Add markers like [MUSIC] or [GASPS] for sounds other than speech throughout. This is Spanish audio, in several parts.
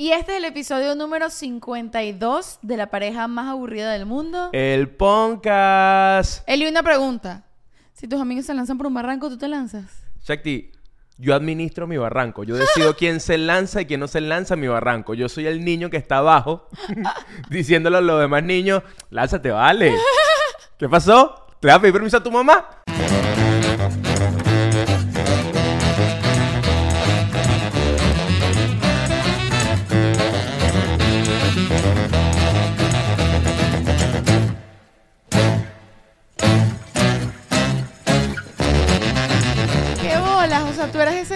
Y este es el episodio número 52 de la pareja más aburrida del mundo. El Podcast. Eli, una pregunta. Si tus amigos se lanzan por un barranco, ¿tú te lanzas? Shakti, yo administro mi barranco. Yo decido quién se lanza y quién no se lanza a mi barranco. Yo soy el niño que está abajo [LAUGHS] diciéndole a los demás niños, lánzate, vale. [LAUGHS] ¿Qué pasó? ¿Te vas a pedir permiso a tu mamá?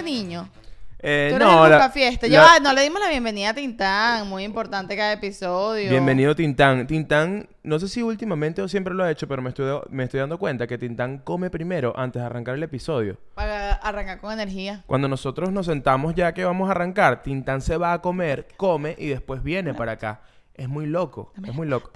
Ese niño. Eh, Tú eres no, el la- Ya va, no le dimos la bienvenida a Tintán. Muy importante cada episodio. Bienvenido Tintán. Tintán, no sé si últimamente o siempre lo ha hecho, pero me estoy, me estoy dando cuenta que Tintán come primero antes de arrancar el episodio. Para arrancar con energía. Cuando nosotros nos sentamos ya que vamos a arrancar, Tintán se va a comer, come y después viene para acá. Es muy loco, es muy loco.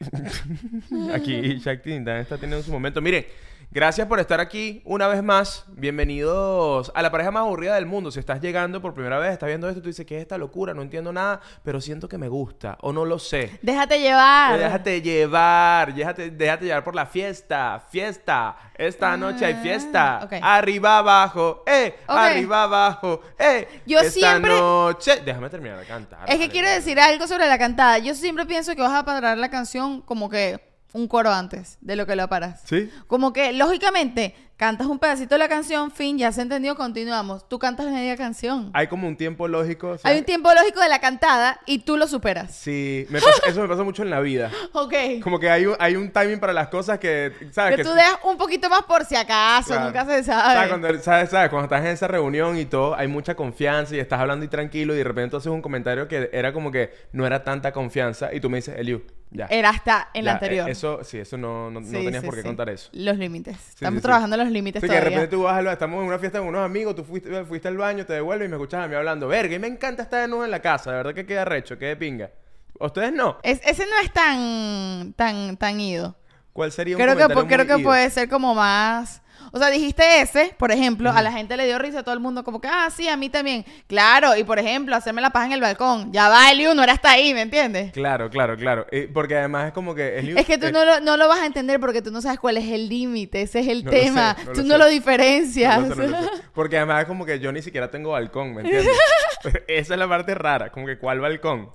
[LAUGHS] aquí Shaq Tintán está teniendo su momento. Miren, gracias por estar aquí una vez más. Bienvenidos a la pareja más aburrida del mundo. Si estás llegando por primera vez, estás viendo esto, tú dices, ¿qué es esta locura? No entiendo nada, pero siento que me gusta o no lo sé. Déjate llevar. Déjate llevar, déjate, déjate llevar por la fiesta, fiesta. Esta noche hay fiesta. ok. Arriba abajo, eh, Ok. arriba abajo, eh. Yo Esta siempre- noche, déjame terminar de cantar. Es que vale. quiero decir algo sobre la cantada. Yo siempre pienso que vas a parar la canción como que un coro antes de lo que lo paras. ¿Sí? Como que, lógicamente, cantas un pedacito de la canción, fin, ya se entendió, continuamos. Tú cantas media canción. Hay como un tiempo lógico. o sea, Hay un tiempo lógico de la cantada y tú lo superas. Sí, me pasa- eso me pasa mucho en la vida. [LAUGHS] Ok. Como que hay un, hay un timing para las cosas que, ¿sabes? Que tú dejas un poquito más por si acaso, Claro. nunca se sabe. ¿Sabes? Cuando, ¿sabes? ¿sabes? Cuando estás en esa reunión y todo, hay mucha confianza y estás hablando y tranquilo y de repente haces un comentario que era como que no era tanta confianza y tú me dices, Eliu, ya. Era hasta en la Ya, anterior. eh, Eso, sí, eso no, no, no Sí, tenías sí, por qué sí. contar eso. Los límites. Estamos sí, sí. trabajando los límites Sí, que de todavía. repente tú vas al ba- estamos en una fiesta con unos amigos, tú fuiste, fuiste al baño, te devuelves y me escuchas a mí hablando. Verga, y me encanta estar de nuevo en la casa, de verdad que queda recho, queda de pinga. ¿Ustedes no? Es- ese no es tan, tan, tan ido. ¿Cuál sería un Creo que, comentario creo que ido? puede ser como más... O sea, dijiste ese, por ejemplo, a la gente le dio risa a todo el mundo, como que, ah, sí, a mí también. Claro, y por ejemplo, hacerme la paja en el balcón. Ya va, Eliu, no era hasta ahí, ¿me entiendes? Claro, claro, claro. Eh, porque además es como que... Eliu- Es que tú eh, no lo, no lo vas a entender porque tú no sabes cuál es el límite, ese es el No tema. sé, no tú no sé. lo diferencias. Lo sé, lo. Porque además es como que yo ni siquiera tengo balcón, ¿me entiendes? [LAUGHS] Esa es la parte rara, como que ¿cuál balcón?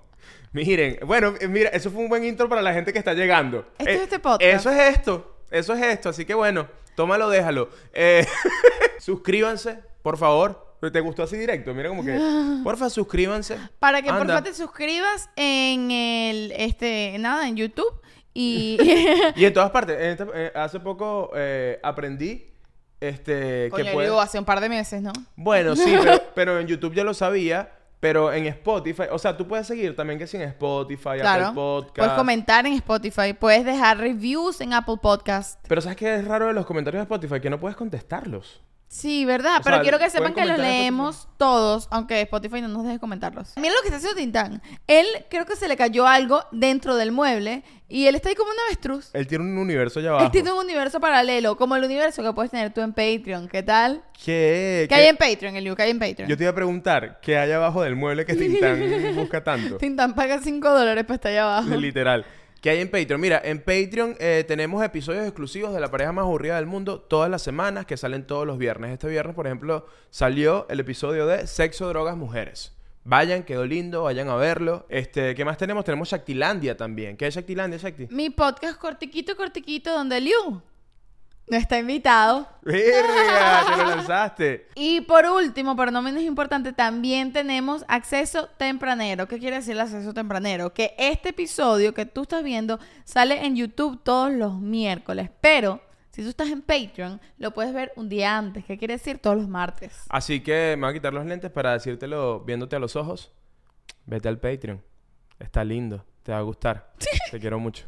Miren, bueno, eh, mira, eso fue un buen intro para la gente que está llegando. Esto Eh, es este podcast. Eso es esto, eso es esto, así que bueno, tómalo, déjalo. Eh, [LAUGHS] suscríbanse, por favor. ¿Te gustó así directo? Mira como que, [LAUGHS] porfa, suscríbanse. Para que Anda. porfa te suscribas en el, este, nada, en YouTube y... [LAUGHS] Y en todas partes, en esta- eh, hace poco eh, aprendí este, que Coño, puedes... Eliu, hace un par de meses, ¿no? Bueno, sí, pero, pero en YouTube ya lo sabía. Pero en Spotify, o sea, tú puedes seguir también que sin Spotify, Claro. Apple Podcast. Puedes comentar en Spotify, puedes dejar reviews en Apple Podcast. Pero ¿sabes qué es raro de los comentarios de Spotify? Que no puedes contestarlos. Sí, ¿verdad? O Pero sea, quiero que sepan que los leemos todos, aunque Spotify no nos deje comentarlos. Mira lo que está haciendo Tintán. Él creo que se le cayó algo dentro del mueble y él está ahí como un avestruz. Él tiene un universo allá abajo. Él tiene un universo paralelo, como el universo que puedes tener tú en Patreon. ¿Qué tal? ¿Qué? ¿Qué hay en Patreon, Eliu? ¿Qué hay en Patreon? Yo te iba a preguntar, ¿qué hay abajo del mueble que Tintán [LAUGHS] busca tanto? Tintán paga 5 dólares para estar allá abajo. Literal. ¿Qué hay en Patreon? Mira, en Patreon eh, tenemos episodios exclusivos de la pareja más aburrida del mundo todas las semanas que salen todos los viernes. Este viernes, por ejemplo, salió el episodio de Sexo, Drogas, Mujeres. Vayan, quedó lindo, vayan a verlo. Este, ¿qué más tenemos? Tenemos Shaktilandia también. ¿Qué es Shaktilandia, Shakti? Mi podcast cortiquito, cortiquito, donde Eliu no está invitado. ¡Verga! [LAUGHS] ¡Te lo lanzaste! Y por último, pero no menos importante, también tenemos acceso tempranero. ¿Qué quiere decir el acceso tempranero? Que este episodio que tú estás viendo sale en YouTube todos los miércoles, pero si tú estás en Patreon, lo puedes ver un día antes. ¿Qué quiere decir? Todos los martes. Así que me voy a quitar los lentes para decírtelo viéndote a los ojos. Vete al Patreon. Está lindo. Te va a gustar. Te quiero mucho.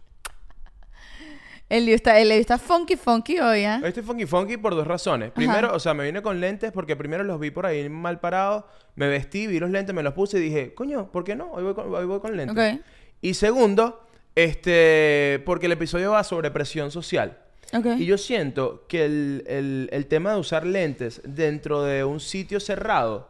El lío está, el está funky, funky hoy. Hoy estoy funky funky por dos razones. Primero, o sea, me vine con lentes porque primero los vi por ahí mal parados. Me vestí, vi los lentes, me los puse y dije, coño, ¿por qué no? Hoy voy con, hoy voy con lentes. Y segundo, este, porque el episodio va sobre presión social. Ok. Y yo siento que el, el- el tema de usar lentes dentro de un sitio cerrado,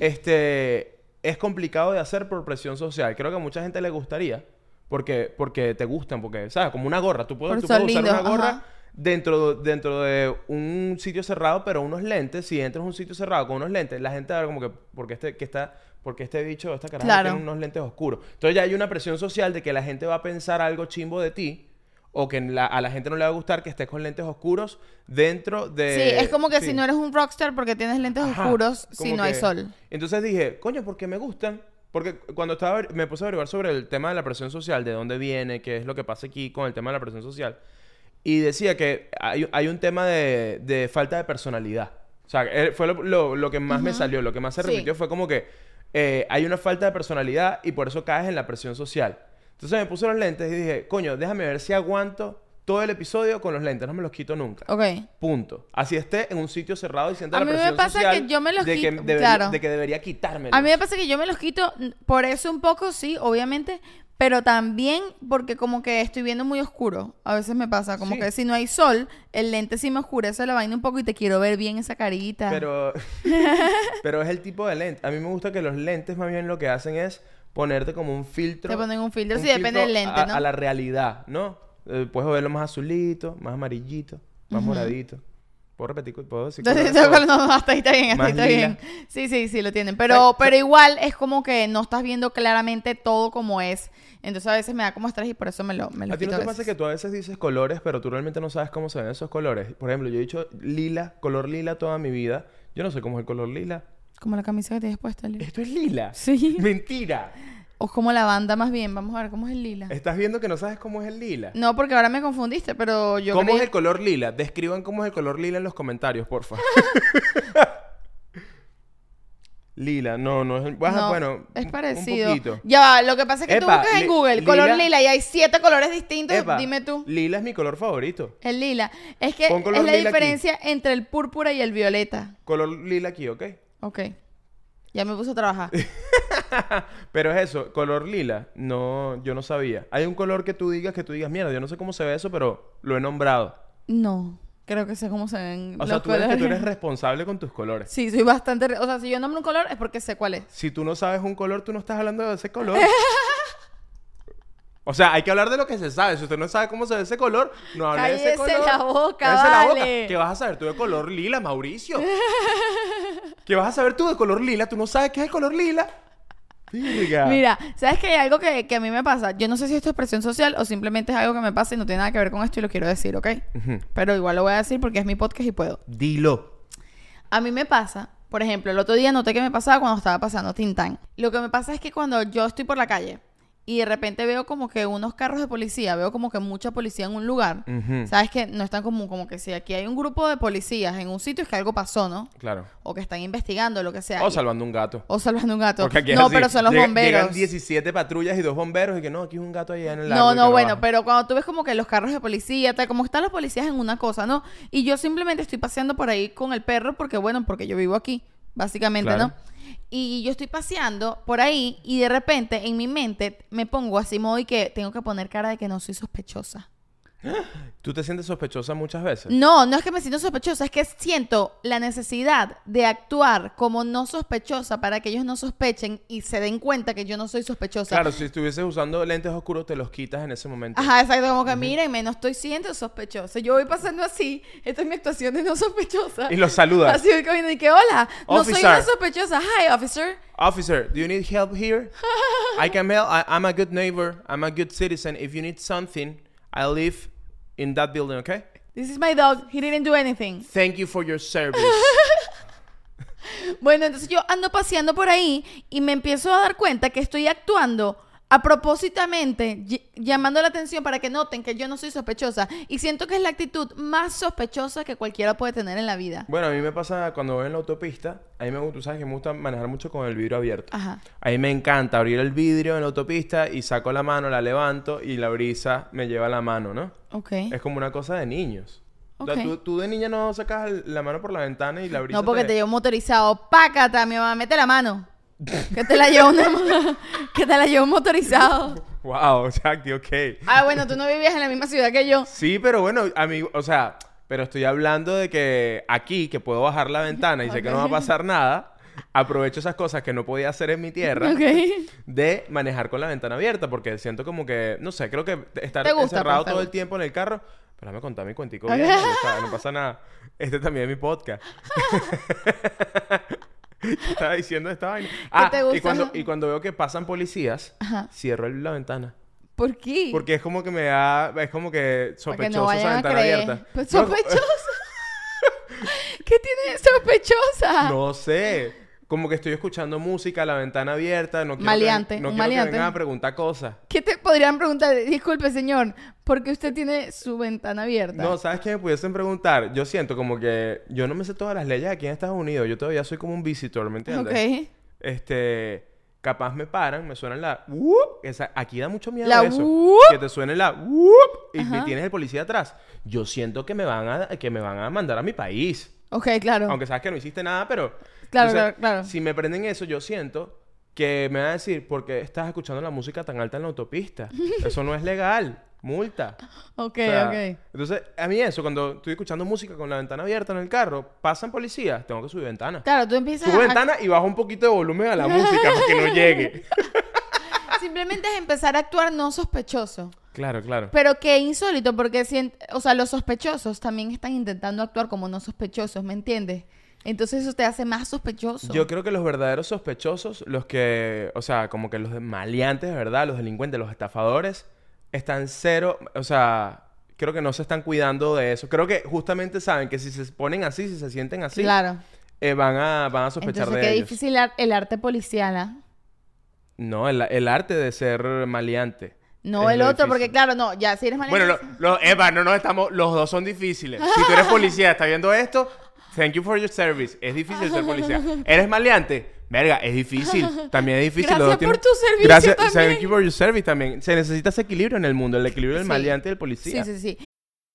este, es complicado de hacer por presión social. Creo que a mucha gente le gustaría porque, porque te gustan, porque, ¿sabes? Como una gorra. Tú puedes, tú puedes usar una gorra ajá. dentro, dentro de un sitio cerrado, pero unos lentes. Si entras a un sitio cerrado con unos lentes, la gente va a ver como que, porque este, que está, porque este bicho, esta caraja Claro. tiene unos lentes oscuros. Entonces ya hay una presión social de que la gente va a pensar algo chimbo de ti. O que la- a la gente no le va a gustar que estés con lentes oscuros dentro de... Sí, es como que sí. si no eres un rockstar porque tienes lentes Ajá, oscuros, si no hay sol. Entonces dije, coño, porque me gustan. Porque cuando estaba, me puse a averiguar sobre el tema de la presión social, de dónde viene, qué es lo que pasa aquí con el tema de la presión social. Y decía que hay, hay un tema de, de falta de personalidad. O sea, eh, fue lo, lo- lo que más me salió, lo que más se Sí. repitió fue como que eh, hay una falta de personalidad y por eso caes en la presión social. Entonces me puse los lentes y dije, coño, déjame ver si aguanto todo el episodio con los lentes, no me los quito nunca. Ok. Punto. Así esté en un sitio cerrado y sienta A la mí me presión pasa social que yo me los de que quito- debería- claro. de que debería quitármelo. A mí me pasa que yo me los quito por eso un poco, sí, obviamente, pero también porque como que estoy viendo muy oscuro. A veces me pasa, como Sí. que si no hay sol, el lente sí me oscurece la vaina un poco y te quiero ver bien esa carita. Pero, [LAUGHS] [LAUGHS] pero es el tipo de lente. A mí me gusta que los lentes más bien lo que hacen es ponerte como un filtro. Te ponen un filtro, sí, depende del lente, a, ¿no? A la realidad, ¿no? Eh, puedes verlo más azulito, más amarillito, más moradito. ¿Puedo repetir? ¿Puedo decir? No, [LAUGHS] no, hasta ahí está bien, hasta ahí está lila. bien. Sí, sí, sí, lo tienen. Pero, [LAUGHS] pero igual es como que no estás viendo claramente todo como es. Entonces a veces me da como estrés y por eso me lo, me lo ¿A ti no te pasa que tú a veces dices colores, pero tú realmente no sabes cómo se ven esos colores? Por ejemplo, yo he dicho lila, color lila toda mi vida. Yo no sé cómo es el color lila. Como la camisa que tienes puesta, Lili. Esto es lila. Sí. Mentira. O como la banda más bien. Vamos a ver cómo es el lila. Estás viendo que no sabes cómo es el lila. No, porque ahora me confundiste, pero yo ¿Cómo creí- es el color lila? Describan cómo es el color lila en los comentarios, porfa. [LAUGHS] lila, no, no es. Baja, No, bueno, es parecido. Un poquito. Ya lo que pasa es que tú buscas en Google color lila- y hay siete colores distintos. Epa, Dime tú. Lila es mi color favorito. El lila. Es que es la aquí. diferencia entre el púrpura y el violeta. Color lila aquí, ¿ok? Ok. Ya me puse a trabajar. [LAUGHS] Pero es eso, color lila, no, yo no sabía. Hay un color que tú digas, que tú digas, mierda, yo no sé cómo se ve eso, pero lo he nombrado. No, creo que sé cómo se ven O los sea, tú eres, que tú eres responsable con tus colores. Sí, soy bastante... re- O sea, si yo nombro un color es porque sé cuál es. Si tú no sabes un color, tú no estás hablando de ese color. [LAUGHS] O sea, hay que hablar de lo que se sabe. Si usted no sabe cómo se ve ese color, no hable de ese Cállese color. la boca, Cállese la boca. vale. ¿Qué vas a saber tú de color lila, Mauricio? [LAUGHS] ¿Qué vas a saber tú de color lila? ¿Tú no sabes qué es el color lila? Virga. Mira, ¿sabes que hay algo que, que a mí me pasa? Yo no sé si esto es presión social o simplemente es algo que me pasa y no tiene nada que ver con esto y lo quiero decir, ¿ok? Pero igual lo voy a decir porque es mi podcast y puedo. Dilo. A mí me pasa, por ejemplo, el otro día noté que me pasaba cuando estaba pasando Tintán. Lo que me pasa es que cuando yo estoy por la calle y de repente veo como que unos carros de policía, veo como que mucha policía en un lugar. ¿sabes que No es tan común, como que si aquí hay un grupo de policías en un sitio es que algo pasó, ¿no? Claro. O que están investigando, lo que sea. O salvando un gato. o salvando un gato. Porque aquí es No, así. pero son los Llega- bomberos. Llegan 17 patrullas y dos bomberos y que no, aquí es un gato allá en el No, no, bueno, pero cuando tú ves como que los carros de policía, tal, como están los policías en una cosa, ¿no? Y yo simplemente estoy paseando por ahí con el perro porque, bueno, porque yo vivo aquí, básicamente, Claro. ¿no? Y yo estoy paseando por ahí y de repente en mi mente me pongo así modo y que tengo que poner cara de que no soy sospechosa. [GASPS] ¿Tú te sientes sospechosa muchas veces? No, no es que me siento sospechosa, es que siento la necesidad de actuar como no sospechosa para que ellos no sospechen y se den cuenta que yo no soy sospechosa. Claro, si estuvieses usando lentes oscuros, te los quitas en ese momento. Ajá, exacto, como que mírenme, no estoy siendo sospechosa. Yo voy pasando así, esta es mi actuación de no sospechosa. Y los saludas. Así voy caminando y que, hola, no soy Officer. una sospechosa. Hi, officer. Officer, do you need help here? I can help. I, I'm a good neighbor. I'm a good citizen. If you need something, I live in that building, okay? This is my dog, he didn't do anything. Thank you for your service. [LAUGHS] Bueno, entonces yo ando paseando por ahí y me empiezo a dar cuenta que estoy actuando a propósitamente, ll- llamando la atención para que noten que yo no soy sospechosa. Y siento que es la actitud más sospechosa que cualquiera puede tener en la vida. bueno, a mí me pasa cuando voy en la autopista. A mí me gusta, tú sabes que me gusta manejar mucho con el vidrio abierto. Ajá. A mí me encanta abrir el vidrio en la autopista y saco la mano, la levanto y la brisa me lleva la mano, ¿no? Ok. Es como una cosa de niños. O sea, Ok. tú, tú de niña no sacas la mano por la ventana y la brisa No, porque te llevo motorizado. Pácata, mi mamá, mete la mano. [LAUGHS] Que te la llevo una [LAUGHS] Que te la llevo motorizado. Wow, [LAUGHS] Jackie, ok. Ah, bueno, tú no vivías en la misma ciudad que yo. Sí, pero bueno, amigo, o sea, pero estoy hablando de que aquí, que puedo bajar la ventana y sé que no va a pasar nada, aprovecho esas cosas que no podía hacer en mi tierra de manejar con la ventana abierta porque siento como que, no sé, creo que estar gusta, encerrado pues, te todo el tiempo en el carro. Pero déjame contar mi cuentico bien, no pasa nada. Este también es mi podcast. ¿Qué [LAUGHS] estaba diciendo esta vaina? Ah, te y gusta? cuando, y cuando veo que pasan policías, Ajá. cierro la ventana. ¿Por qué? Porque es como que me da, es como que sospechoso no esa ventana abierta. Pues, sospechosa. [LAUGHS] [LAUGHS] ¿Qué tiene sospechosa? No sé. Como que estoy escuchando música, la ventana abierta, no quiero Maleante, que, no quiero que maleante. vengan a preguntar cosas. ¿Qué te podrían preguntar? Disculpe, señor, ¿por qué usted tiene su ventana abierta? No, ¿sabes qué me pudiesen preguntar? Yo siento como que yo no me sé todas las leyes aquí en Estados Unidos. Yo todavía soy como un visitor, ¿me entiendes? Ok. Este, capaz me paran, me suenan la whoop, esa, aquí da mucho miedo La eso. whoop. Que te suene la whoop y tienes el policía atrás. Yo siento que me van a que me van a mandar a mi país. Ok, claro. Aunque sabes que no hiciste nada, pero Claro, entonces, claro, claro. Si me prenden eso, yo siento que me van a decir, ¿por qué estás escuchando la música tan alta en la autopista? [LAUGHS] Eso no es legal. Multa. Ok, O sea, ok. Entonces, a mí eso, cuando estoy escuchando música con la ventana abierta en el carro, pasan policías, tengo que subir ventana. Claro, tú empiezas Subo a... ventana y bajo un poquito de volumen a la música para que no llegue. [LAUGHS] Simplemente es empezar a actuar no sospechoso. claro, claro. Pero qué insólito, porque o sea, los sospechosos también están intentando actuar como no sospechosos, ¿me entiendes? Entonces eso te hace más sospechoso. Yo creo que los verdaderos sospechosos, los que, o sea, como que los maleantes, de ¿verdad? Los delincuentes, los estafadores, están cero, o sea, creo que no se están cuidando de eso. Creo que justamente saben que si se ponen así, si se sienten así, Claro. eh, van, a, van a sospechar Entonces de qué ellos. difícil el arte policial, ¿ah? No, el, el arte de ser maleante. No es el otro, difícil. porque claro, no, ya si eres Bueno, maleante... lo, lo- Eva, no nos estamos, los dos son difíciles. Si tú eres [LAUGHS] policía, estás viendo esto, thank you for your service. Es difícil ser policía. ¿Eres maleante? Verga, es difícil. También es difícil. Gracias por tu servicio Gracias, también. thank you for your service también. Se necesita ese equilibrio en el mundo, el equilibrio del Sí. maleante y del Sí, policía. sí, sí.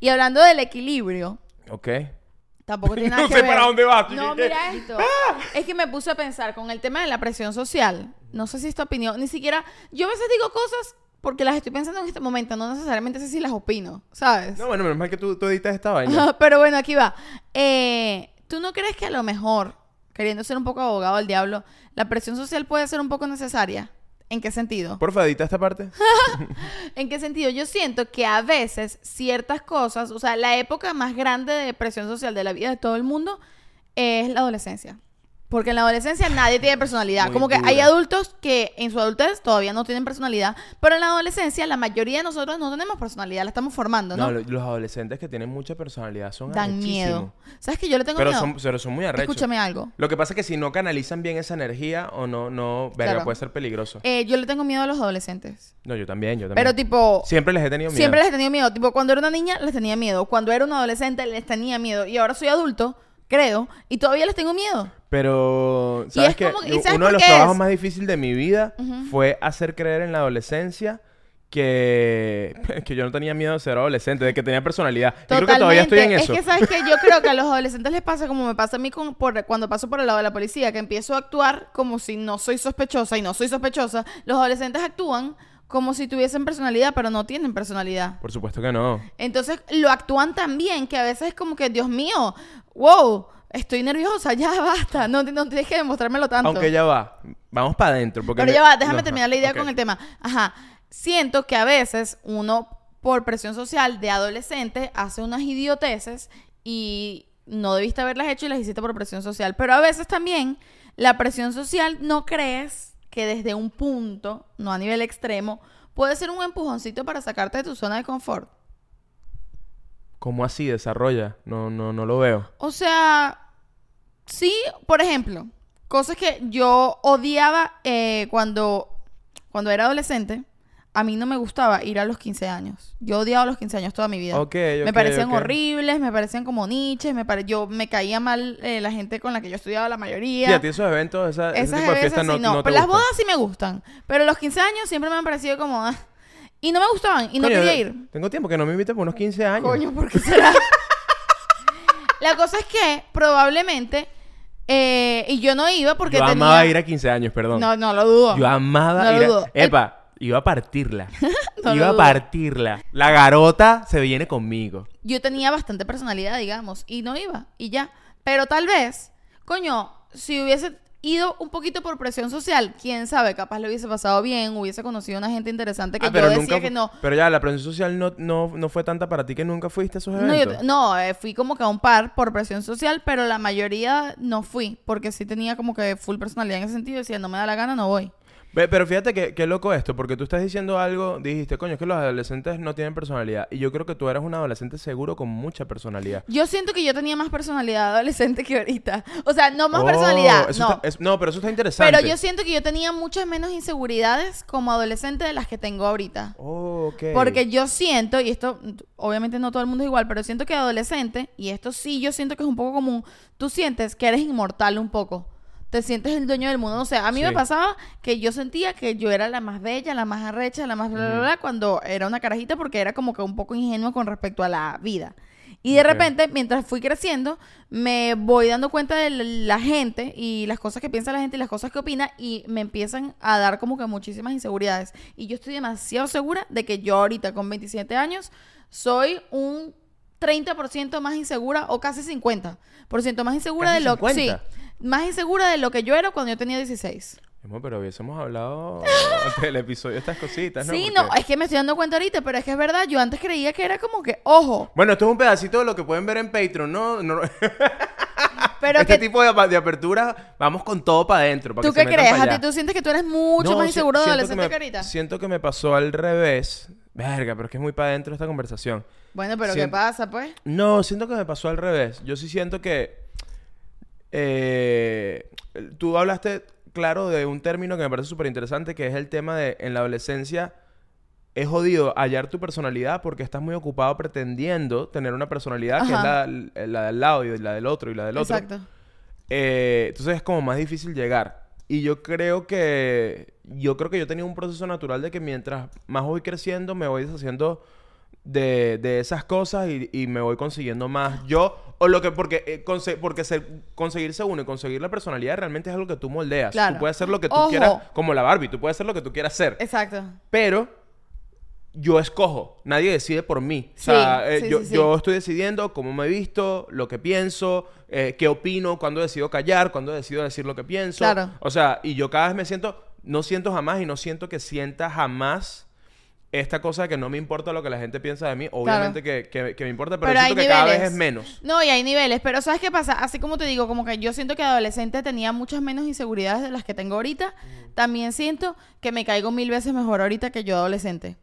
Y hablando del equilibrio, Ok. tampoco tiene [LAUGHS] nada No que sé ver. para dónde vas, No, mira esto. Es que me puse a pensar con el tema de la presión social. No sé si es tu opinión. Ni siquiera... Yo a veces digo cosas porque las estoy pensando en este momento. No necesariamente sé si las opino, ¿sabes? No, bueno, menos mal que tú, tú editas esta vaina. Pero bueno, aquí va. Eh, ¿Tú no crees que a lo mejor, queriendo ser un poco abogado del diablo, la presión social puede ser un poco necesaria? ¿En qué sentido? Porfa, edita esta parte. [LAUGHS] ¿En qué sentido? Yo siento que a veces ciertas cosas, o sea, la época más grande de presión social de la vida de todo el mundo es la adolescencia. Porque en la adolescencia nadie tiene personalidad. Muy Como que hay adultos que en su adultez todavía no tienen personalidad, pero en la adolescencia la mayoría de nosotros no tenemos personalidad, la estamos formando, ¿no? No, lo- los adolescentes que tienen mucha personalidad son Dan arrechísimos. miedo. ¿Sabes que yo le tengo Pero miedo? son, pero son muy arrechos. Escúchame algo. Lo que pasa es que si no canalizan bien esa energía o no, no, verga, Claro. puede ser peligroso. Eh, yo le tengo miedo a los adolescentes. No, yo también, yo también. Pero tipo, Siempre les he tenido miedo. Siempre les he tenido miedo. Tipo, cuando era una niña, les tenía miedo. Cuando era un adolescente, les tenía miedo. Y ahora soy adulto, creo, y todavía les tengo miedo. Pero, ¿sabes como que- ¿y sabes Uno de los trabajos es? más difíciles de mi vida fue hacer creer en la adolescencia que, [LAUGHS] que yo no tenía miedo de ser adolescente, de que tenía personalidad. Yo creo que todavía estoy en eso. Es que, ¿sabes que Yo creo que a los adolescentes les pasa como me pasa a mí con- por- cuando paso por el lado de la policía, que empiezo a actuar como si no soy sospechosa y no soy sospechosa. Los adolescentes actúan como si tuviesen personalidad, pero no tienen personalidad. Por supuesto que no. Entonces lo actúan tan bien que a veces es como que, Dios mío, wow, estoy nerviosa, [LAUGHS] ya basta, no, no tienes que demostrármelo tanto. Aunque ya va. Vamos para adentro. porque Pero me- ya va, déjame no, terminar la idea con el tema. Ajá. Siento que a veces uno, por presión social de adolescente, hace unas idioteces y no debiste haberlas hecho y las hiciste por presión social. Pero a veces también la presión social no crees que desde un punto, no a nivel extremo, puede ser un empujoncito para sacarte de tu zona de confort. ¿Cómo así desarrolla? No, no, no lo veo. O sea, sí, por ejemplo, cosas que yo odiaba eh, cuando, cuando era adolescente, a mí no me gustaba ir a los 15 años. Yo odiaba los 15 años toda mi vida. Ok, me ok, parecían horribles, me parecían como niches, me pare- yo me caía mal eh, la gente con la que yo estudiaba, la mayoría. Sí, a ti esos eventos, esa, ese Esas tipo de fiestas no, sí, no. no te pero las bodas sí me gustan. Pero los 15 años siempre me han parecido como... ah, y no me gustaban y no quería ir. Tengo tiempo que no me invites por unos 15 años. Coño, ¿por qué será? [LAUGHS] la cosa es que probablemente... eh, y yo no iba porque Yo tenía... amaba ir a 15 años, perdón. No, no lo dudo. Yo amaba No lo ir a... dudo. El- Epa, iba a partirla. [LAUGHS] No iba a partirla. La garota se viene conmigo. yo tenía bastante personalidad, digamos, y no iba, y ya. Pero tal vez, coño, si hubiese ido un poquito por presión social, quién sabe, capaz le hubiese pasado bien, hubiese conocido una gente interesante que Ah, yo decía nunca que no. Pero ya, la presión social no, no, no fue tanta para ti que nunca fuiste a esos No, eventos. yo- no, eh, fui como que a un par por presión social, pero la mayoría no fui, porque sí tenía como que full personalidad en ese sentido, decía, no me da la gana, no voy. Pero fíjate que, qué loco esto, porque tú estás diciendo algo, dijiste, coño, es que los adolescentes no tienen personalidad. Y yo creo que tú eras un adolescente seguro con mucha personalidad. Yo siento que yo tenía más personalidad adolescente que ahorita. O sea, no más Oh, personalidad, eso no. está- es- no, pero eso está interesante. Pero yo siento que yo tenía muchas menos inseguridades como adolescente de las que tengo ahorita. Oh, ok. Porque yo siento, y esto obviamente no todo el mundo es igual, pero siento que adolescente, y esto sí yo siento que es un poco común, tú sientes que eres inmortal un poco. Te sientes el dueño del mundo. No sé, a mí me Sí. pasaba que yo sentía que yo era la más bella, la más arrecha, la más bla, bla, bla, cuando era una carajita porque era como que un poco ingenuo con respecto a la vida. Y de Ok. repente, mientras fui creciendo, me voy dando cuenta de la gente y las cosas que piensa la gente y las cosas que opina y me empiezan a dar como que muchísimas inseguridades. Y yo estoy demasiado segura de que yo ahorita con 27 años soy un 30% más insegura o casi 50% más insegura ¿Casi de lo 50? sí, más insegura de lo que yo era cuando yo tenía 16. Amor, pero hubiésemos hablado antes [LAUGHS] del episodio de estas cositas, ¿no? sí, Porque- no, es que me estoy dando cuenta ahorita, pero es que es verdad, yo antes creía que era como que, ojo, Bueno, esto es un pedacito de lo que pueden ver en Patreon, ¿no? no [LAUGHS] pero este que tipo de, de apertura, vamos con todo para adentro. ¿Tú qué crees? ¿A ti tú sientes que tú eres mucho No, más inseguro de adolescente me- ahorita? Siento que me pasó al revés. Verga, pero es que es muy para adentro esta conversación. Bueno, pero ¿qué pasa, pues? No, siento que me pasó al revés. Yo sí siento que. Eh, tú hablaste, claro, de un término que me parece súper interesante, que es el tema de en la adolescencia. Es jodido hallar tu personalidad porque estás muy ocupado pretendiendo tener una personalidad que es la, la del lado y la del otro y la del otro. Exacto. Eh, entonces es como más difícil llegar. Y yo creo que yo creo que yo tenía un proceso natural de que mientras más voy creciendo me voy deshaciendo de, de esas cosas y, y me voy consiguiendo más yo o lo que porque eh, conse- porque ser- conseguirse uno y conseguir la personalidad realmente es algo que tú moldeas. Claro. Tú puedes hacer lo que tú Ojo. quieras como la Barbie, tú puedes hacer lo que tú quieras ser, Exacto. pero yo escojo, nadie decide por mí. O sea, Sí, eh, sí, yo, sí. yo estoy decidiendo cómo me he visto, lo que pienso, eh, qué opino, cuándo decido callar, cuándo decido decir lo que pienso. Claro. O sea, y yo cada vez me siento, no siento jamás y no siento que sienta jamás esta cosa de que no me importa lo que la gente piensa de mí. Obviamente que, que- que me importa, pero, Pero siento que cada vez es menos. No, y hay niveles, pero ¿sabes qué pasa? Así como te digo, como que yo siento que adolescente tenía muchas menos inseguridades de las que tengo ahorita, también siento que me caigo mil veces mejor ahorita que yo adolescente.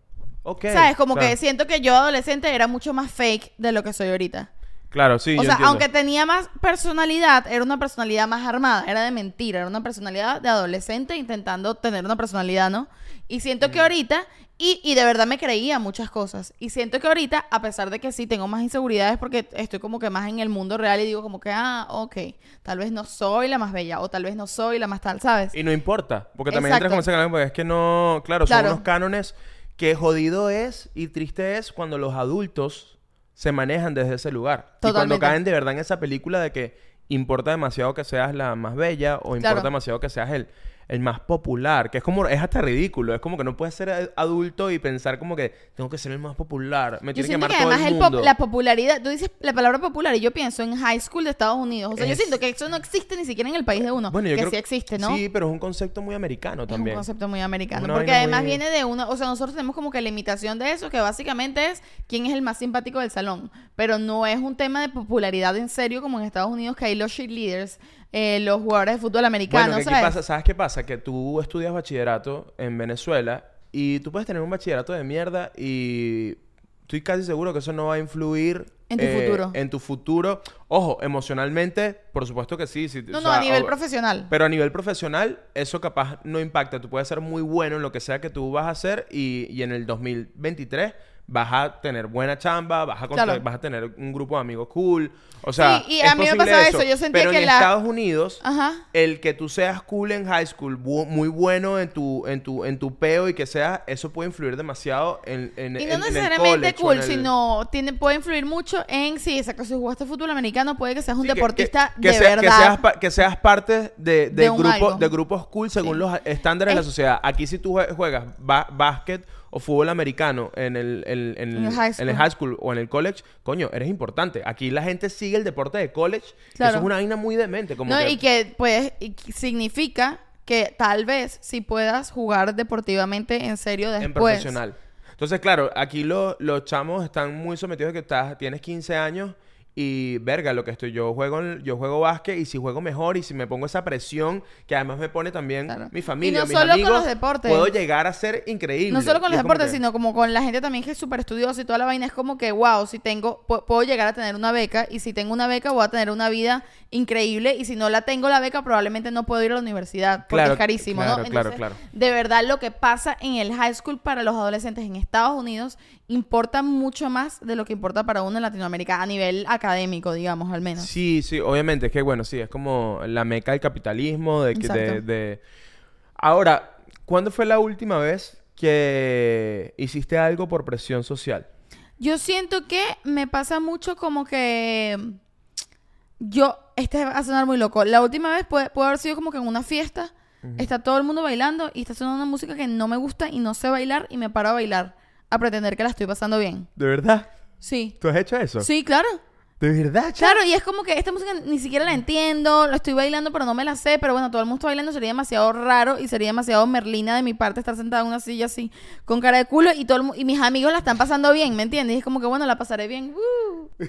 Ok. ¿Sabes? Como claro. que siento que yo adolescente era mucho más fake de lo que soy ahorita. Claro, sí, o yo sea, entiendo. aunque tenía más personalidad, era una personalidad más armada, era de mentira, era una personalidad de adolescente intentando tener una personalidad, ¿no? Y siento que ahorita, y, y de verdad me creía muchas cosas, y siento que ahorita, a pesar de que sí tengo más inseguridades porque estoy como que más en el mundo real y digo como que, ah, ok, tal vez no soy la más bella, o tal vez no soy la más tal, ¿sabes? Y no importa, porque también Exacto. entras con ese canal, porque es que no, claro, son Claro. unos cánones que jodido es y triste es cuando los adultos se manejan desde ese lugar. Y cuando caen de verdad en esa película de que importa demasiado que seas la más bella o importa Claro. demasiado que seas el, el más popular, que es como, es hasta ridículo, es como que no puedes ser adulto y pensar como que tengo que ser el más popular, me tiene que amar que todo además el el pop- mundo. la popularidad, tú dices la palabra popular y yo pienso en high school de Estados Unidos. O sea, yo Es- siento que eso no existe ni siquiera en el país de uno. Bueno, yo que creo sí existe, ¿no? Sí, pero es un concepto muy americano Es también. un concepto muy americano. Una Porque además muy- viene de una. O sea, nosotros tenemos como que la imitación de eso, que básicamente es quién es el más simpático del salón. Pero no es un tema de popularidad en serio como en Estados Unidos, que hay los cheerleaders, eh, los jugadores de fútbol americano, Bueno, ¿qué, qué ¿sabes? pasa? ¿sabes qué pasa? Que tú estudias bachillerato en Venezuela y tú puedes tener un bachillerato de mierda y estoy casi seguro que eso no va a influir En tu eh, futuro. En tu futuro. Ojo, emocionalmente, por supuesto que sí. sí, No, o no, a nivel o- profesional. Pero a nivel profesional, eso capaz no impacta. Tú puedes ser muy bueno en lo que sea que tú vas a hacer y, y en el 2023 vas a tener buena chamba, vas a, Claro. vas a tener un grupo de amigos cool. O sea, Sí, y es a mí me pasaba eso. Yo sentía pero que en la- Estados Unidos, Ajá. el que tú seas cool en high school, bu- muy bueno en tu, en tu, en tu peo y que seas, eso puede influir demasiado en, en, Y en- no en el necesariamente college cool, el- sino tiene, puede influir mucho en si exacto, si jugaste fútbol americano, puede que seas un Sí, que- deportista que, que de sea- que verdad. seas, pa- que seas parte de, de, De grupo, de grupos cool según Sí. los estándares de la sociedad. Aquí si tú jue- juegas básquet o fútbol americano en el, en, en el high en el school. high school o en el college, coño, eres importante. Aquí la gente sigue el deporte de college. Claro. Eso es una vaina muy demente. Como no, que- y que pues y significa que tal vez si puedas jugar deportivamente en serio después. en profesional. Entonces, claro, aquí lo- los chamos están muy sometidos a que estás, tienes 15 años y verga, lo que estoy yo juego yo juego básquet y si juego mejor y si me pongo esa presión que además me pone también Claro. mi familia, Y no mis solo con los deportes. puedo llegar a ser increíble. No solo con los deportes, que- sino como con la gente también que es súper estudiosa y toda la vaina. Es como que, wow, si tengo, pu- puedo llegar a tener una beca y si tengo una beca voy a tener una vida increíble y si no la tengo la beca probablemente no puedo ir a la universidad porque Claro, es carísimo, claro, ¿no? claro, Entonces, claro. de verdad lo que pasa en el high school para los adolescentes en Estados Unidos importa mucho más de lo que importa para uno en Latinoamérica a nivel académico, digamos, al menos. Sí, sí, obviamente, es que bueno, sí, es como la meca del capitalismo, de que de, Ahora, ¿cuándo fue la última vez que hiciste algo por presión social? Yo siento que me pasa mucho como que yo, este va a sonar muy loco. La última vez puede, puede haber sido como que en una fiesta, está todo el mundo bailando y está sonando una música que no me gusta y no sé bailar y me paro a bailar a pretender que la estoy pasando bien. ¿De verdad? Sí. ¿Tú has hecho eso? Sí, claro. ¿De verdad, chamo? Claro, y es como que esta música ni siquiera la entiendo, la estoy bailando pero no me la sé, pero bueno, todo el mundo está bailando, sería demasiado raro y sería demasiado merlina de mi parte estar sentada en una silla así con cara de culo y todo el y mis amigos la están pasando bien, ¿me entiendes? Y es como que bueno, la pasaré bien. ¡uh! [LAUGHS]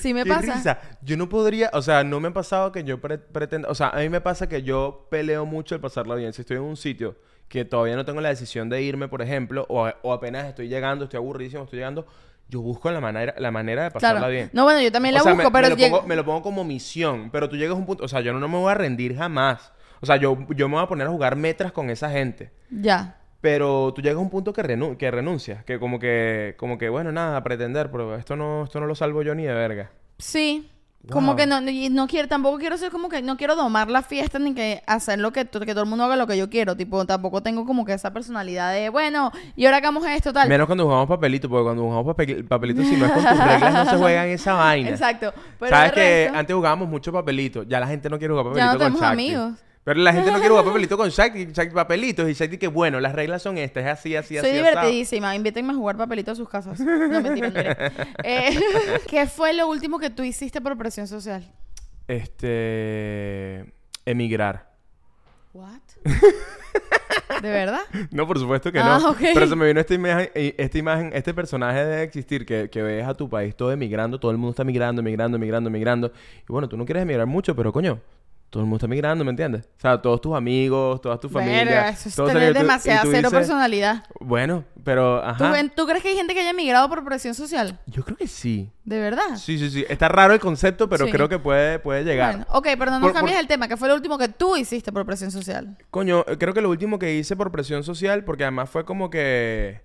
Sí me Qué pasa. risa. Yo no podría, o sea, no me ha pasado que yo pre- pretenda, o sea, a mí me pasa que yo peleo mucho el pasarla bien. Si estoy en un sitio que todavía no tengo la decisión de irme, por ejemplo, o, o apenas estoy llegando, estoy aburridísimo, estoy llegando, yo busco la manera, la manera de pasarla Claro. bien. No, bueno, yo también la O sea, busco, me, pero me lo, pongo, me lo pongo como misión, pero tú llegas a un punto, o sea, yo no, no me voy a rendir jamás. O sea, yo, yo me voy a poner a jugar metras con esa gente. ya. Pero tú llegas a un punto que, renu- que renuncias, que como que, como que, bueno, nada, a pretender, pero esto no, esto no lo salvo yo ni de verga. Sí. Como que no, y no quiero, tampoco quiero ser como que, no quiero domar la fiesta ni que hacer lo que, que todo el mundo haga lo que yo quiero. Tipo, tampoco tengo como que esa personalidad de, bueno, y ahora hagamos esto, tal. Menos cuando jugamos papelito, porque cuando jugamos papel- papelito, si no es con tus reglas, no se juegan esa [LAUGHS] vaina. Exacto. Pero Sabes que resto, antes jugábamos mucho papelito, ya la gente no quiere jugar Ya no papelito con tenemos Shakti. amigos. Pero la gente no quiere jugar [LAUGHS] papelito con Shakti, Shakti papelitos y Shakti que bueno, las reglas son estas, es así, así, Soy así. asado. divertidísima. Invítenme a jugar papelito a sus casas. No, mentira, no iré. [LAUGHS] Eh, [LAUGHS] ¿Qué fue lo último que tú hiciste por presión social? Este emigrar. What? ¿De verdad? No, por supuesto que Ah, no. ok. Pero se me vino esta imagen, eh, esta imagen, este personaje debe existir, que, que ves a tu país todo emigrando, todo el mundo está migrando, migrando, migrando, migrando. Y bueno, tú no quieres emigrar mucho, pero coño, todo el mundo está migrando, ¿me entiendes? O sea, todos tus amigos, todas tus familias. eso es tener demasiada cero dices, personalidad. Bueno, pero ¿Tú, ajá. ¿Tú crees que hay gente que haya migrado por presión social? Yo creo que sí. ¿De verdad? Sí, sí, sí. Está raro el concepto, pero Sí. creo que puede, puede llegar. Bueno, ok, pero no nos Por- cambies por- el tema. ¿Qué fue lo último que tú hiciste por presión social? Coño, creo que lo último que hice por presión social, porque además fue como que.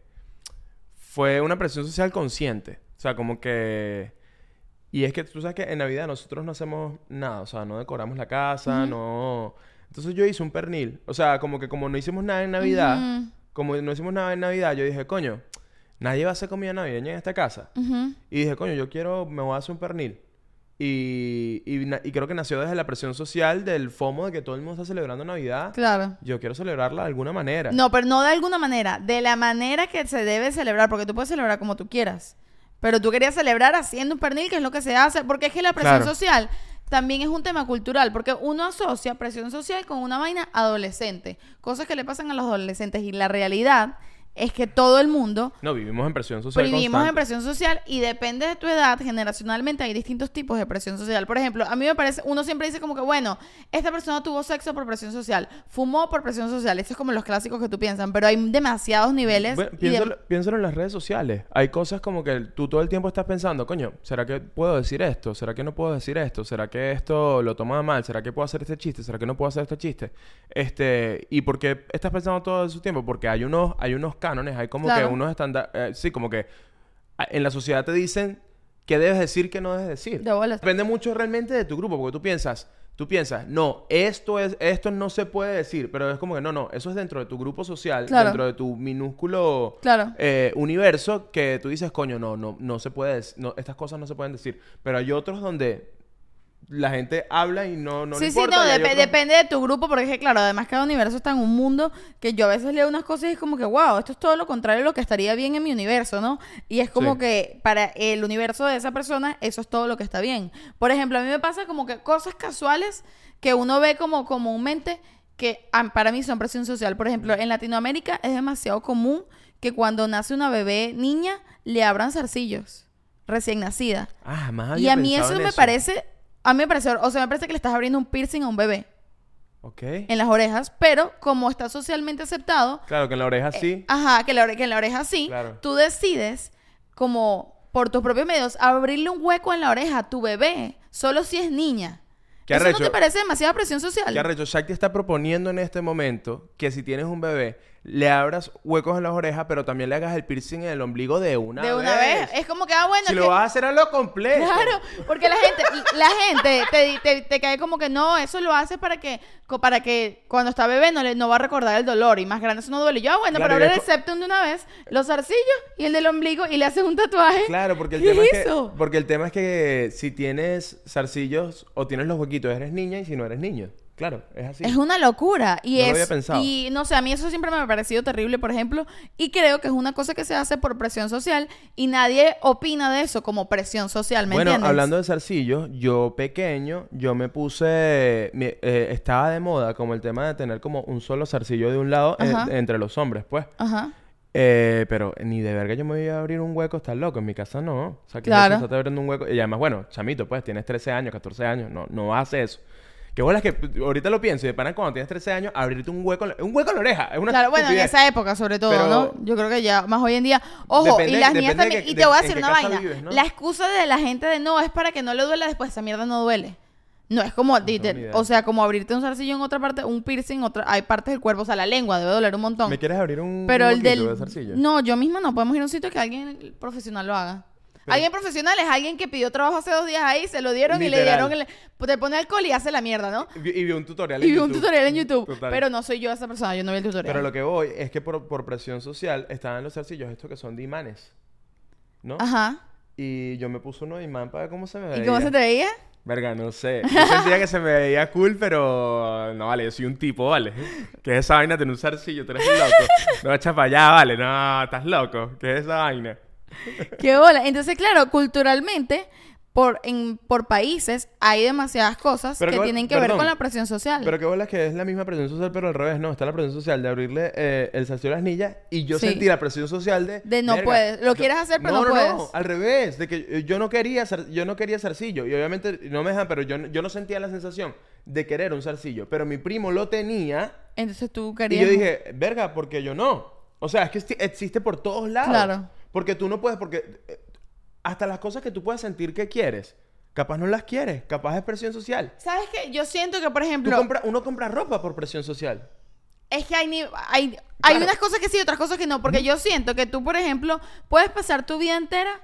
Fue una presión social consciente. O sea, como que. Y es que tú sabes que en Navidad nosotros no hacemos nada. O sea, no decoramos la casa, no. Entonces yo hice un pernil. O sea, como que como no hicimos nada en Navidad, como no hicimos nada en Navidad, yo dije, coño, nadie va a hacer comida navideña en esta casa. Y dije, coño, yo quiero, me voy a hacer un pernil. Y, y, y creo que nació desde la presión social del FOMO de que todo el mundo está celebrando Navidad. Claro. Yo quiero celebrarla de alguna manera. No, pero no de alguna manera. De la manera que se debe celebrar. Porque tú puedes celebrar como tú quieras. Pero tú querías celebrar haciendo un pernil, que es lo que se hace. Porque es que la presión Claro. social también es un tema cultural. Porque uno asocia presión social con una vaina adolescente. Cosas que le pasan a los adolescentes. Y la realidad es que todo el mundo No, vivimos en presión social vivimos en presión social y depende de tu edad, generacionalmente hay distintos tipos de presión social. Por ejemplo, a mí me parece, uno siempre dice como que, bueno, esta persona tuvo sexo por presión social, fumó por presión social, eso es como los clásicos que tú piensas, pero hay demasiados niveles. Bueno, de- piénsalo en las redes sociales. Hay cosas como que tú todo el tiempo estás pensando, coño, ¿será que puedo decir esto? ¿Será que no puedo decir esto? ¿Será que esto lo toma mal? ¿Será que puedo hacer este chiste? ¿Será que no puedo hacer este chiste? Este, ¿y por qué estás pensando todo su tiempo? Porque hay unos, hay unos cánones, hay como Claro. que unos estándares, sí, como que a- en la sociedad te dicen qué debes decir, qué no debes decir. De. Depende mucho realmente de tu grupo, porque tú piensas, tú piensas, no, esto es, esto no se puede decir, pero es como que no, no, eso es dentro de tu grupo social, Claro. dentro de tu minúsculo Claro. eh, universo, que tú dices, coño, no, no, no se puede, no, estas cosas no se pueden decir. Pero hay otros donde la gente habla y no, no le sí, sí, importa. no, dep- otros- depende de tu grupo, porque es que, claro, además cada universo está en un mundo que yo a veces leo unas cosas y es como que, wow, esto es todo lo contrario de lo que estaría bien en mi universo, ¿no? Y es como Sí. que para el universo de esa persona, eso es todo lo que está bien. Por ejemplo, a mí me pasa como que cosas casuales que uno ve como comúnmente que ah, para mí son presión social. Por ejemplo, en Latinoamérica es demasiado común que cuando nace una bebé niña le abran zarcillos recién nacida. Ah, jamás Y a mí eso en me parece, a mí me parece, o sea, me parece que le estás abriendo un piercing a un bebé Ok. en las orejas, pero como está socialmente aceptado, Claro, que en la oreja sí. ajá, que, la ore- que en la oreja sí, Claro. tú decides como por tus propios medios abrirle un hueco en la oreja a tu bebé, solo si es niña. Qué ¿Eso no te parece demasiada presión social? Que arrecho, Shakti está proponiendo en este momento que si tienes un bebé, le abras huecos en las orejas, pero también le hagas el piercing en el ombligo de una de una vez. Es como que, ah, bueno, Si lo vas a hacer a lo completo. Claro, porque la gente, la gente te, te, te cae como que no, eso lo hace para que, para que cuando está bebé no le no va a recordar el dolor y más grande eso no duele. Yo, ah, bueno, Claro, pero es el septum de una vez, los zarcillos y el del ombligo y le haces un tatuaje. Claro, porque el, ¿Qué tema es que, porque el tema es que si tienes zarcillos o tienes los huequitos, eres niña y si no eres niño. Claro, es así. Es una locura. Y No lo es. había pensado. Y no sé, a mí eso siempre me ha parecido terrible, por ejemplo. Y creo que es una cosa que se hace por presión social y nadie opina de eso como presión social, ¿me bueno, entiendes? hablando de zarcillos, yo pequeño, yo me puse, mi- eh, estaba de moda como el tema de tener como un solo zarcillo de un lado en- Ajá. entre los hombres, pues. Ajá. Eh, pero ni de verga yo me voy a abrir un hueco, estás loco. En mi casa no. O sea, que Claro. estás abriendo un hueco. Y además, bueno, chamito, pues tienes 13 años, 14 años, no, no hace eso. Que bolas que ahorita lo pienso y de pana cuando tienes 13 años, abrirte un hueco, en la- un hueco en la oreja. Es una Claro, bueno, en esa época sobre todo, Pero- ¿no? Yo creo que ya más hoy en día. Ojo, Depende- y las niñas también. que- y de- te voy a decir una vaina. vives, ¿no? La excusa de la gente de no es para que no le duela después, esa mierda no duele. No es como, o sea, como abrirte un zarcillo en otra parte, un piercing, otra, hay partes del cuerpo, o sea, la lengua debe doler un montón. ¿Me quieres abrir un, Pero un el del... de zarcillo? No, yo misma no. Podemos ir a un sitio que alguien profesional lo haga. Alguien profesional es alguien que pidió trabajo hace dos días ahí, se lo dieron y le dieron... El, te pone alcohol y hace la mierda, ¿no? Y, vi- y vi un tutorial Y en vi un YouTube. tutorial en YouTube. Total. Pero no soy yo esa persona, yo no vi el tutorial. Pero lo que voy es que por, por presión social estaban los zarcillos estos que son de imanes. ¿No? Ajá. Y yo me puse uno de imán para ver cómo se me veía. ¿Y cómo se te veía? Verga, no sé. [LAUGHS] Yo sentía que se me veía cool, pero... No, vale, yo soy un tipo, ¿vale? ¿Qué es esa vaina de tener un zarcillo? Tú eres un loco. No, echa para allá, ¿vale? No, estás loco. ¿Qué es esa vaina? Qué bola. Entonces, claro, culturalmente, por, en, por países, hay demasiadas cosas Pero que que- tienen que ver con la presión social. Pero qué bola que es la misma presión social, pero al revés, no. Está la presión social de abrirle eh, el zarcillo a las niñas y yo Sí. sentí la presión social de... De no puedes. Lo yo- quieres hacer, pero no no puedes. No, al revés. De que eh, yo no quería, zar- yo no quería zarcillo. Y obviamente no me dejan, pero yo, no- yo no sentía la sensación de querer un zarcillo. Pero mi primo lo tenía Entonces tú y querías... yo dije, verga, porque yo no. O sea, es que existe por todos lados. Claro. Porque tú no puedes, porque eh, hasta las cosas que tú puedes sentir que quieres, capaz no las quieres, capaz es presión social. ¿Sabes qué? Yo siento que, por ejemplo... compra- uno compra ropa por presión social. Es que hay, ni- hay, hay Claro. unas cosas que sí, otras cosas que no. Porque yo siento que tú, por ejemplo, puedes pasar tu vida entera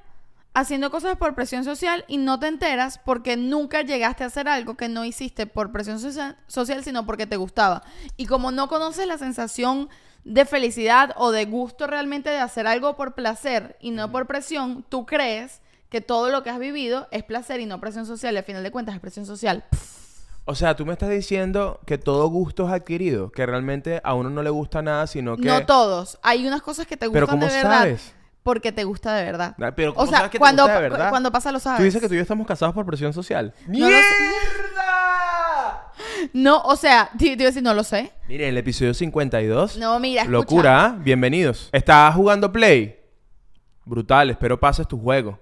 haciendo cosas por presión social y no te enteras porque nunca llegaste a hacer algo que no hiciste por presión socia- social, sino porque te gustaba. Y como no conoces la sensación de felicidad o de gusto realmente de hacer algo por placer y no por presión, tú crees que todo lo que has vivido es placer y no presión social. Y al final de cuentas es presión social. O sea, tú me estás diciendo que todo gusto es adquirido, que realmente a uno no le gusta nada, sino que... No todos. Hay unas cosas que te Pero gustan ¿cómo de verdad. sabes? Porque te gusta de verdad. Ah, Pero o ¿cómo sea, sabes que te cuando, gusta de verdad? cuando pasa lo sabes. Tú dices que tú y yo estamos casados por presión social. No lo sé. No, o sea, [LAUGHS] te, iba a decir, no lo sé. Miren, el episodio 52. No, mira, escucha. Locura, ¿ah? Bienvenidos. ¿Estás jugando Play? Brutal, espero pases tu juego.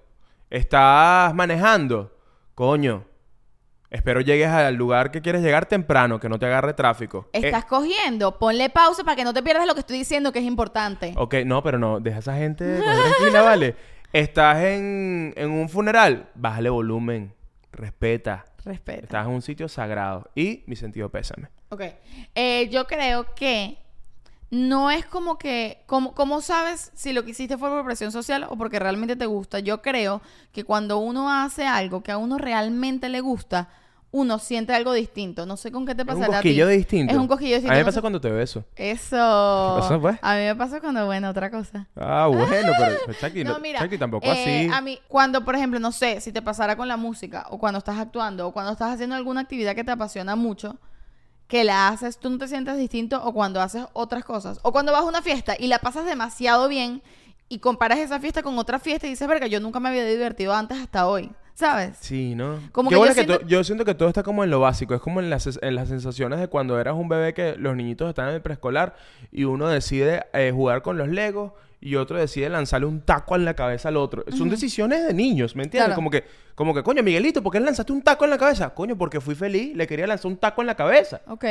¿Estás manejando? Coño. Espero llegues al lugar que quieres llegar temprano, que no te agarre tráfico. Eh, Estás cogiendo, ponle pausa para que no te pierdas lo que estoy diciendo que es importante. ok, no, pero no, deja a esa gente tranquila, ¿vale? [LAUGHS] ¿Estás en, en un funeral? Bájale volumen, respeta. Respeta. Estás en un sitio sagrado. Y mi sentido pésame. Ok. Eh, yo creo que no es como que. Como, ¿Cómo sabes si lo que hiciste fue por presión social o porque realmente te gusta? Yo creo que cuando uno hace algo que a uno realmente le gusta, uno siente algo distinto. No sé con qué te Es un pasará. a ti. cosquillo distinto. Es un cosquillo distinto. A mí me No pasa sé- cuando te beso. Eso. ¿Qué pasó, pues? A mí me pasa cuando, bueno, otra cosa. Ah, bueno, pero [LAUGHS] pues, Chucky, No, no- mira, Chucky, tampoco eh, así. A mí, cuando, por ejemplo, no sé, si te pasara con la música, o cuando estás actuando, o cuando estás haciendo alguna actividad que te apasiona mucho, que la haces, tú no te sientes distinto, o cuando haces otras cosas, o cuando vas a una fiesta y la pasas demasiado bien, y comparas esa fiesta con otra fiesta y dices, verga, yo nunca me había divertido antes hasta hoy, ¿sabes? Sí, ¿no? Como Qué que bueno yo que siento- to- yo siento que todo está como en lo básico. Es como en las, en las sensaciones de cuando eras un bebé que los niñitos están en el preescolar y uno decide eh, jugar con los legos y otro decide lanzarle un taco en la cabeza al otro. Son decisiones de niños, ¿me entiendes? Claro. Como que, como que, coño, Miguelito, ¿por qué le lanzaste un taco en la cabeza? Coño, porque fui feliz, le quería lanzar un taco en la cabeza. Ok.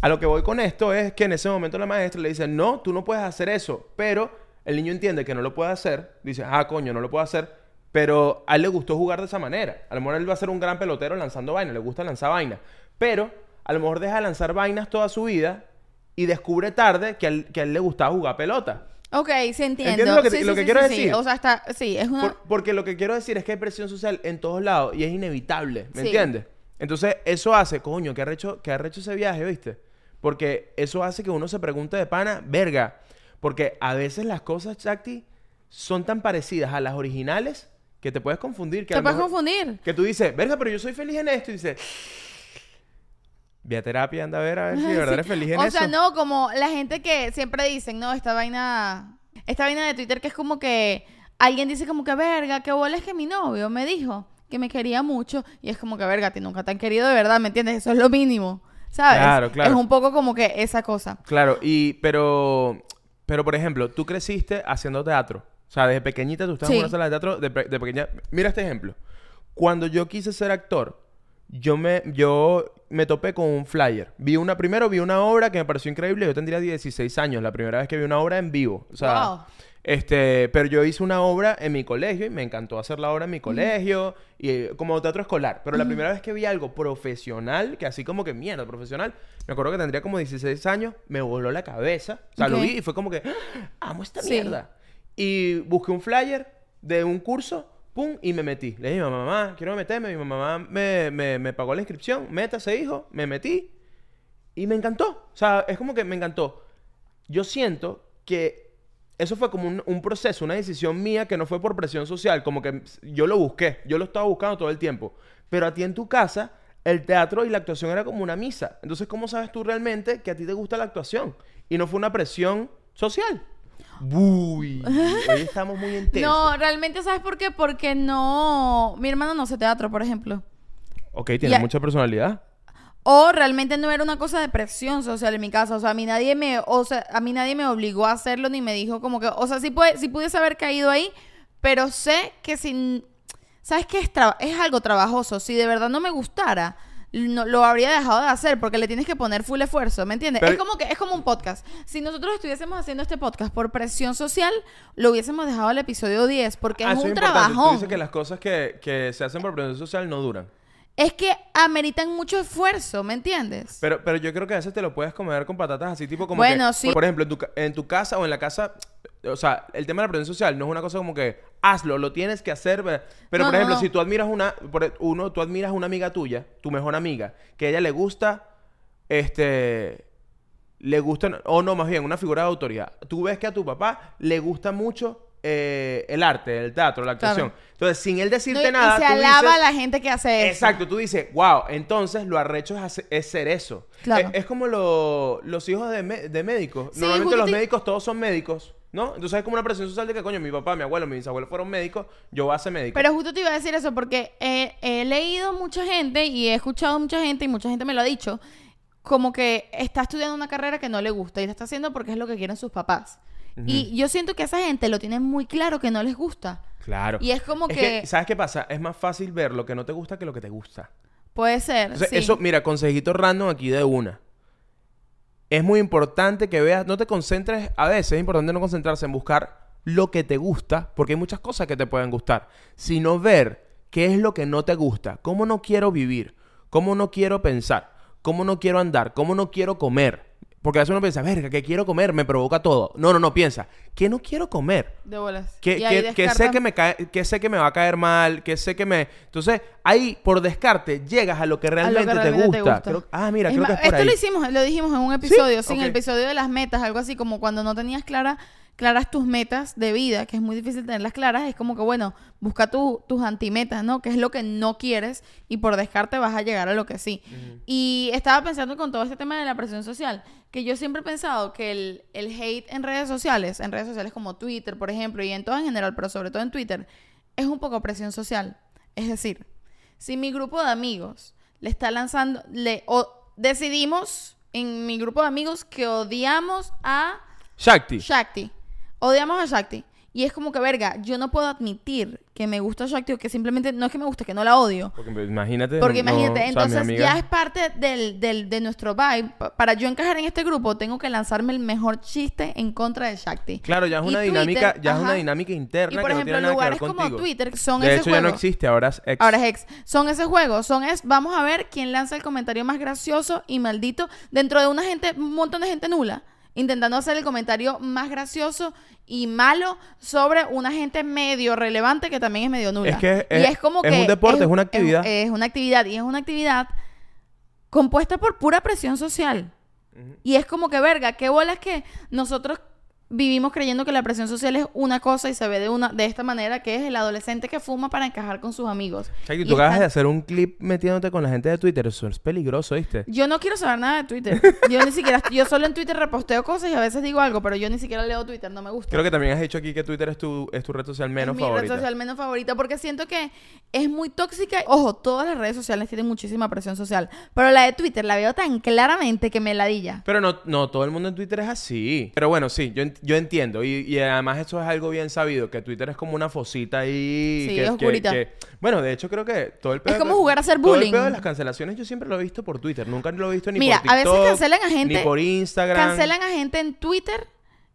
A lo que voy con esto es que en ese momento la maestra le dice, no, tú no puedes hacer eso. Pero el niño entiende que no lo puede hacer. Dice, ah, coño, no lo puedo hacer. Pero a él le gustó jugar de esa manera. A lo mejor él va a ser un gran pelotero lanzando vainas. Le gusta lanzar vainas. Pero a lo mejor deja de lanzar vainas toda su vida y descubre tarde que a él, que a él le gustaba jugar pelota. Ok, sí entiendo. ¿Entiendes lo que- Sí, lo sí, que sí, quiero decir? Sí. O sea, está, sí, es una... Por- porque lo que quiero decir es que hay presión social en todos lados y es inevitable, ¿me entiendes? Entonces, eso hace, coño, que arrecho, que arrecho ese viaje, ¿viste? Porque eso hace que uno se pregunte de pana, verga. Porque a veces las cosas, Chakti, son tan parecidas a las originales que te puedes confundir. Que Te puedes mejor- confundir. Que tú dices, verga, pero yo soy feliz en esto. Y dices, ve a terapia, anda a ver, a ver si de verdad [LAUGHS] eres feliz en o eso. sea, no, como la gente que siempre dicen, no, esta vaina, esta vaina de Twitter que es como que alguien dice como que, verga, qué bola es que mi novio me dijo que me quería mucho y es como que, verga, ti nunca te han querido de verdad, ¿me entiendes? Eso es lo mínimo, ¿sabes? Claro, claro. Es un poco como que esa cosa. Claro, y pero, pero por ejemplo, tú creciste haciendo teatro. O sea, desde pequeñita tú estabas Sí. en una sala de teatro de, de pequeña. Mira este ejemplo. Cuando yo quise ser actor, yo me, yo me topé con un flyer. Vi una, primero vi una obra que me pareció increíble. Yo tendría 16 años, la primera vez que vi una obra en vivo. O sea, Wow. este, pero yo hice una obra en mi colegio y me encantó hacer la obra en mi colegio y eh, como teatro escolar. Pero la primera vez que vi algo profesional, que así como que mierda, profesional, me acuerdo que tendría como 16 años, me voló la cabeza. O sea, lo Ok. vi y fue como que, ¡Ah! amo esta Sí. mierda. Y busqué un flyer de un curso, pum, y me metí. Le dije a mi mamá, quiero meterme. Mi mamá me, me, me pagó la inscripción, métase, hijo, me metí. Y me encantó. O sea, es como que me encantó. Yo siento que eso fue como un, un proceso, una decisión mía que no fue por presión social, como que yo lo busqué, yo lo estaba buscando todo el tiempo. Pero a ti en tu casa, el teatro y la actuación era como una misa. Entonces, ¿cómo sabes tú realmente que a ti te gusta la actuación? Y no fue una presión social. Uy, [LAUGHS] hoy estamos muy [LAUGHS] intensos. No, realmente, ¿sabes por qué? Porque no, mi hermano no hace teatro, por ejemplo. Ok, tiene mucha personalidad. O realmente no era una cosa de presión social en mi casa. O sea, a mí nadie me, o sea, a mí nadie me obligó a hacerlo ni me dijo como que, o sea, sí, puede, sí pudiese haber caído ahí, pero sé que sin, ¿sabes qué? Es, es algo trabajoso. Si de verdad no me gustara, no, lo habría dejado de hacer porque le tienes que poner full esfuerzo, ¿me entiendes? Pero- es como que es como un podcast. Si nosotros estuviésemos haciendo este podcast por presión social, lo hubiésemos dejado al episodio 10 porque Ah, es un trabajón. dices que las cosas que, que se hacen por presión social no duran. Es que ameritan mucho esfuerzo, ¿me entiendes? Pero, pero yo creo que a veces te lo puedes comer con patatas así, tipo como Bueno, que, sí. Por, por ejemplo, en tu, en tu casa o en la casa... O sea, el tema de la presión social no es una cosa como que hazlo, lo tienes que hacer. Pero, No, por ejemplo, no. si tú admiras una... por- e, uno, tú admiras una amiga tuya, tu mejor amiga, que a ella le gusta, este... Le gusta... O no, más bien, una figura de autoridad. Tú ves que a tu papá le gusta mucho eh, el arte, el teatro, la Claro. actuación. Entonces, sin él No, decirte y- nada, se tú alaba dices- a la gente que hace eso. Exacto, tú dices, wow, entonces lo arrecho es, hacer- es ser eso. Claro. Es, es como lo- los hijos de, de médicos. Sí, Normalmente los médicos todos son médicos, ¿no? Entonces hay como una presión social de que, coño, mi papá, mi abuelo, mis abuelos fueron médicos, yo voy a ser médico. Pero justo te iba a decir eso porque he, he leído mucha gente y he escuchado mucha gente y mucha gente me lo ha dicho como que está estudiando una carrera que no le gusta y la está haciendo porque es lo que quieren sus papás. Y yo siento que esa gente lo tiene muy claro que no les gusta. Claro. Y es como que- ¿Sabes qué pasa? Es más fácil ver lo que no te gusta que lo que te gusta. Puede ser. Entonces, sí. eso, mira, consejito random aquí de una. Es muy importante que veas, no te concentres, a veces es importante no concentrarse en buscar lo que te gusta, porque hay muchas cosas que te pueden gustar, sino ver qué es lo que no te gusta, cómo no quiero vivir, cómo no quiero pensar, cómo no quiero andar, cómo no quiero comer. Porque a veces uno piensa, verga, ¿qué quiero comer? Me provoca todo. No, no, no, piensa, ¿qué no quiero comer? De bolas. Que, que- que sé que me cae, que sé que me va a caer mal, que sé que me. Entonces, ahí por descarte llegas a lo que a lo que realmente, te, gusta. Creo- ah, mira, creo que es por esto ahí. lo hicimos, lo dijimos en un episodio, sí, en el episodio de las metas, algo así como cuando no tenías clara, claras tus metas de vida, que es muy difícil tenerlas claras, es como que bueno, busca tu- tus antimetas, ¿no? Que es lo que no quieres y por descarte vas a llegar a lo que sí. Y estaba pensando con todo este tema de la presión social, que yo siempre he pensado que el, el hate en redes sociales, en redes sociales como Twitter, por ejemplo, y en todo en general, pero sobre todo en Twitter, es un poco presión social. Es decir, si mi grupo de amigos le está lanzando, le o decidimos en mi grupo de amigos que odiamos a Shakti. Shakti. Odiamos a Shakti. Y es como que, verga, yo no puedo admitir que me gusta Shakti o que simplemente no es que me guste, que no la odio. Porque pues, imagínate. Porque no- imagínate, o sea, mi entonces ya es parte del, del- de nuestro vibe. Pa- Para yo encajar en este grupo, tengo que lanzarme el mejor chiste en contra de Shakti. Claro, ya es Y una Twitter, dinámica, ya es una dinámica interna Y por que ejemplo, no tiene nada que ver lugares como. Twitter son de ese hecho, ya no juego. existe, ahora es ex. Ahora es ex. Son ese juego. Son es, vamos a ver quién lanza el comentario más gracioso y maldito dentro de una gente, un montón de gente nula. Intentando hacer el comentario más gracioso y malo sobre una gente medio relevante que también es medio nula. Es que y es- es como es que un deporte, es una actividad. Es, una actividad y es una actividad compuesta por pura presión social. Y es como que, verga, qué bolas que nosotros vivimos creyendo que la presión social es una cosa y se ve de una de esta manera, que es el adolescente que fuma para encajar con sus amigos. Shakti, Y tú acabas están- de hacer un clip metiéndote con la gente de Twitter. Eso es peligroso, ¿viste? Yo no quiero saber nada de Twitter. [LAUGHS] Yo ni siquiera, yo solo en Twitter reposteo cosas y a veces digo algo, pero yo ni siquiera leo Twitter, no me gusta. Creo que también has dicho aquí que Twitter es tu, es tu red social menos es mi favorita. red social menos favorita porque siento que es muy tóxica. Ojo, todas las redes sociales tienen muchísima presión social, pero la de Twitter la veo tan claramente que me ladilla. Pero no, no, todo el mundo en Twitter es así. Pero bueno, sí, yo, yo entiendo. Y, y además eso es algo bien sabido, que Twitter es como una fosita ahí. Sí, que, es que- oscurita. que- bueno, de hecho creo que todo el pedo... como jugar a hacer todo bullying. el pedo de las cancelaciones yo siempre lo he visto por Twitter. Nunca lo he visto ni Mira, por a veces TikTok, cancelan a gente- Ni por Instagram. Cancelan a gente en Twitter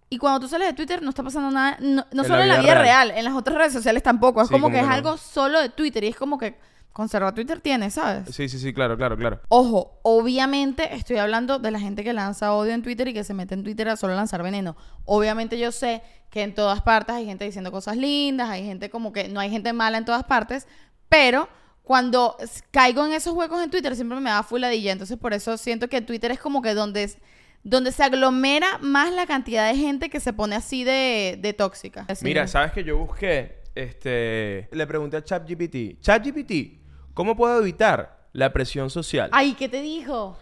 y cuando tú sales de Twitter no está pasando nada, no, no En solo la en la vida vida real. real. en las otras redes sociales tampoco. Es Sí, como como que que es no. algo solo de Twitter y es como que conserva Twitter tiene, ¿sabes? Sí, sí, sí, claro, claro, claro. Ojo, obviamente estoy hablando de la gente que lanza odio en Twitter y que se mete en Twitter a solo lanzar veneno. Obviamente yo sé que en todas partes hay gente diciendo cosas lindas, hay gente como que no hay gente mala en todas partes, pero cuando caigo en esos huecos en Twitter siempre me da fuladilla, entonces por eso siento que Twitter es como que donde es- donde se aglomera más la cantidad de gente que se pone así de, de tóxica. Así. Mira, ¿sabes que yo busqué? Este... Le pregunté a ChatGPT. ChatGPT, ¿cómo puedo evitar la presión social? Ay, ¿qué te dijo?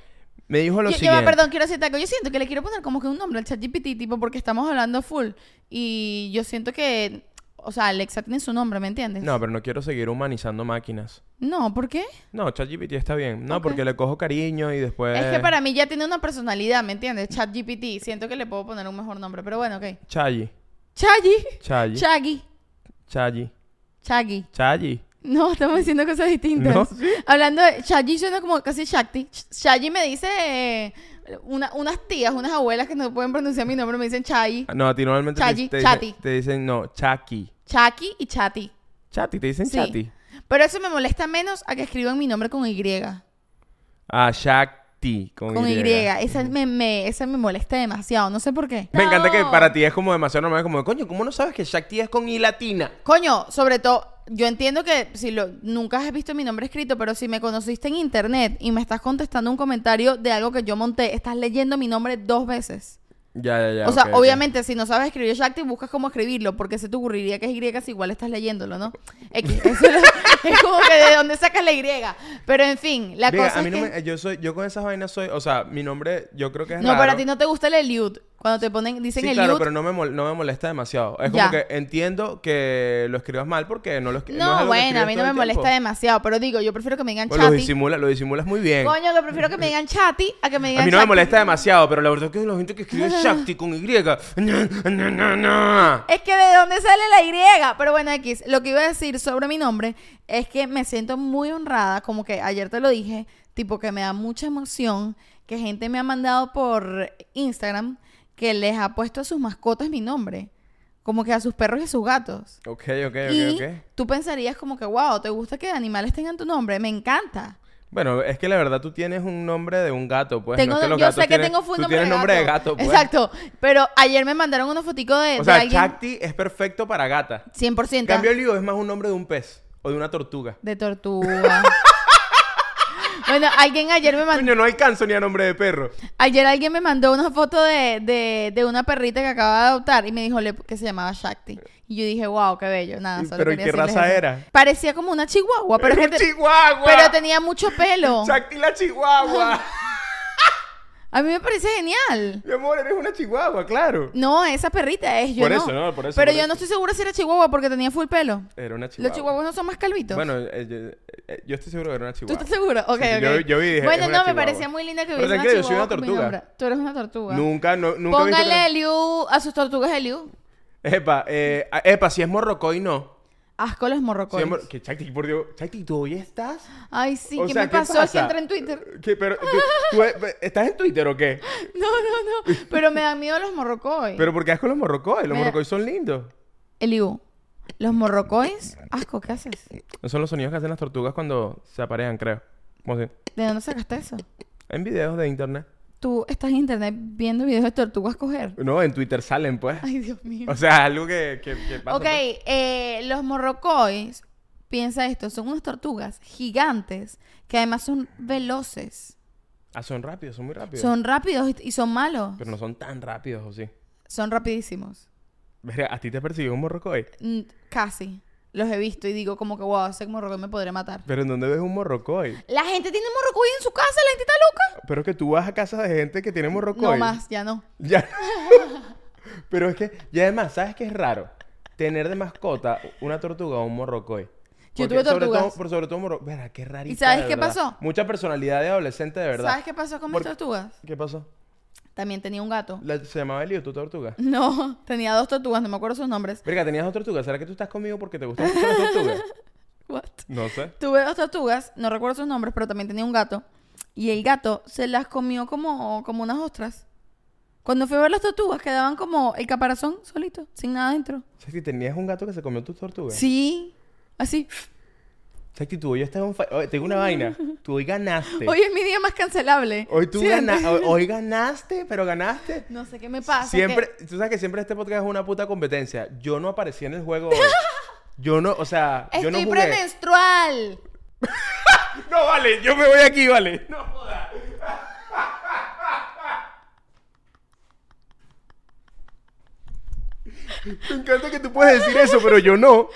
Me dijo lo Yo- yo, siguiente. perdón, quiero decirte algo. Yo siento que le quiero poner como que un nombre al ChatGPT, tipo, porque estamos hablando full. Y yo siento que, o sea, Alexa tiene su nombre, ¿me entiendes? No, pero no quiero seguir humanizando máquinas. No, ¿por qué? No, ChatGPT está bien. No, Ok. porque le cojo cariño y después... Es que para mí ya tiene una personalidad, ¿me entiendes? ChatGPT. Siento que le puedo poner un mejor nombre, pero bueno, ok. Chayi. Chaggy. Chayi. Chaggy. Chayi. Chaggy. Chayi. [LAUGHS] No, estamos diciendo cosas distintas. No. Hablando de Chaggy suena como casi Shakti. Chaggy me dice eh, una- unas tías, unas abuelas que no pueden pronunciar mi nombre, me dicen Chaggy. No, a ti normalmente Chayi, te, te Chati. dicen, te dicen, no, Chaki. Chaki y Chati. Chati, te dicen Sí. Chati. Pero eso me molesta menos a que escriban mi nombre con Y. Ah, Shakti. Con, Con Y. Y. Esa, me, me- esa me molesta demasiado. No sé por qué. Me encanta que para ti es como demasiado normal. Como, coño, ¿cómo no sabes que Shakti es con I latina? Coño, sobre todo, yo entiendo que si lo, nunca has visto mi nombre escrito, pero si me conociste en internet y me estás contestando un comentario de algo que yo monté, estás leyendo mi nombre dos veces. Ya, ya, ya. o sea, obviamente, si no sabes escribir Shakti, buscas cómo escribirlo, porque se te ocurriría que es Y si igual estás leyéndolo, ¿no? X, [LAUGHS] eso es, es como que de dónde sacas la Y. Pero en fin, la Diga, cosa a mí es no que... me- yo soy, yo con esas vainas soy, o sea, mi nombre, yo creo que es No, raro. para ti no te gusta el Eliud. Cuando te ponen, dicen Sí, el claro, youth. pero no me, mol- no me molesta demasiado. Es Ya. como que entiendo que lo escribas mal porque no lo escri- No, es que bueno, a escribes mí no me molesta demasiado, pero digo, yo prefiero que me digan Pues lo, chati. disimula, lo disimulas muy bien. Coño, que prefiero que me digan chati a que me digan A mí no me chati. molesta demasiado, pero la verdad es que la gente que escribe [LAUGHS] Shakti con Y. Es que de dónde sale la Y. Pero bueno, X, lo que iba a decir sobre mi nombre es que me siento muy honrada, como que ayer te lo dije, tipo que me da mucha emoción que gente me ha mandado por Instagram que les ha puesto a sus mascotas mi nombre. Como que a sus perros y a sus gatos. Ok, ok, y ok, ok. tú pensarías como que, wow, ¿te gusta que animales tengan tu nombre? Me encanta. Bueno, es que la verdad tú tienes un nombre de un gato, pues. Tengo- no es que los yo gatos sé que tienen- tengo full tú nombre, tienes de, nombre de gato, pues. Exacto. Pero ayer me mandaron una fotico de, O de sea, alguien Shakti es perfecto para gata. 100% En cambio, Leo es más un nombre de un pez o de una tortuga. de tortuga. Bueno, alguien ayer me mandó Coño, no alcanzo ni a nombre de perro. Ayer alguien me mandó una foto de, de, de una perrita que acaba de adoptar y me dijo le- que se llamaba Shakti. Y yo dije, wow, qué bello. Nada, solo Pero ¿y quería qué raza eso. era? Parecía como una chihuahua, pero, ¡Es es un te- chihuahua! pero tenía mucho pelo. Shakti la chihuahua. [LAUGHS] A mí me parece genial. Mi amor, eres una chihuahua, claro. No, esa perrita es yo Por no. eso, no, por eso, Pero por yo eso. no estoy segura si era chihuahua porque tenía full pelo. Era una chihuahua. Los chihuahuas no son más calvitos. Bueno, eh, yo, eh, yo estoy seguro que era una ¿Tú chihuahua. estás seguro? Ok, Sí, ok. yo- yo vi dije, bueno, no, me parecía muy linda que hubiese una tranquilo, yo soy una tortuga. Tú eres una tortuga. Nunca, no, nunca Póngale Eliu a sus tortugas Eliu. Epa, eh, epa, si es morrocoy, no. Asco los Si morrocoys. es mor- que Chakti, por Dios. Chakti, ¿tú hoy estás? Ay, sí, O ¿qué sea, me ¿qué pasó? Es que entré en Twitter. ¿Qué, pero, tú- tú, eh, ¿Estás en Twitter o qué? [LAUGHS] No, no, no. Pero me dan miedo los morrocoys. Pero porque asco los morrocoy. Los Me- morrocoy son lindos. Eliu, los morrocoys, asco, ¿qué haces? Esos son los sonidos que hacen las tortugas cuando se aparean, creo. ¿Cómo así? ¿De dónde sacaste eso? En videos de internet. Tú estás en internet viendo videos de tortugas coger. No, en Twitter salen, pues. Ay, Dios mío. O sea, algo que, que, que pasa. Ok, pues. eh, los morrocoys, piensa esto, son unas tortugas gigantes que además son veloces. Ah, son rápidos, son muy rápidos. Son rápidos y- son malos. Pero no son tan rápidos, ¿o sí? Son rapidísimos. ¿a ti te persiguió un morrocoy? Mm, Casi. Los he visto y digo como que, wow, ese morrocoy me podría matar. ¿Pero en dónde ves un morrocoy? La gente tiene morrocoy en su casa, la gente está loca. Pero es que tú vas a casa de gente que tiene morrocoy. No más, ya no. [LAUGHS] Ya. Pero es que, y además, ¿sabes qué es raro? Tener de mascota una tortuga o un morrocoy. Yo Porque tuve sobre tortugas. todo, por sobre todo morro... Verá, qué rarito. ¿Y sabes qué pasó? Mucha personalidad de adolescente, de verdad. ¿Sabes qué pasó con mis tortugas? ¿Qué pasó? También tenía un gato. La- ¿Se llamaba Elio tu tortuga? [LAUGHS] No, tenía dos tortugas, no me acuerdo sus nombres. Verga, tenías dos tortugas. ¿Será que tú estás conmigo porque te gustan mucho las tortugas? [LAUGHS] What? No sé. Tuve dos tortugas, no recuerdo sus nombres, pero también tenía un gato. Y el gato se las comió como, como unas ostras. Cuando fui a ver las tortugas, quedaban como el caparazón solito, sin nada dentro. Chakti, ¿tenías un gato que se comió tus tortugas? Sí, así. Chakti, tú hoy estás un... Oye, tengo una vaina. [LAUGHS] Tú hoy ganaste. Hoy es mi día más cancelable. Hoy tú ¿Sientes? gana- hoy, hoy [LAUGHS] ganaste, pero ganaste. No sé qué me pasa. Siempre, que- tú sabes que siempre este podcast es una puta competencia. Yo no aparecí en el juego hoy. [LAUGHS] Yo no, o sea, yo no Estoy jugué. premenstrual. No, vale, yo me voy aquí, vale. No jodas. Me encanta que tú puedes decir eso, pero yo no.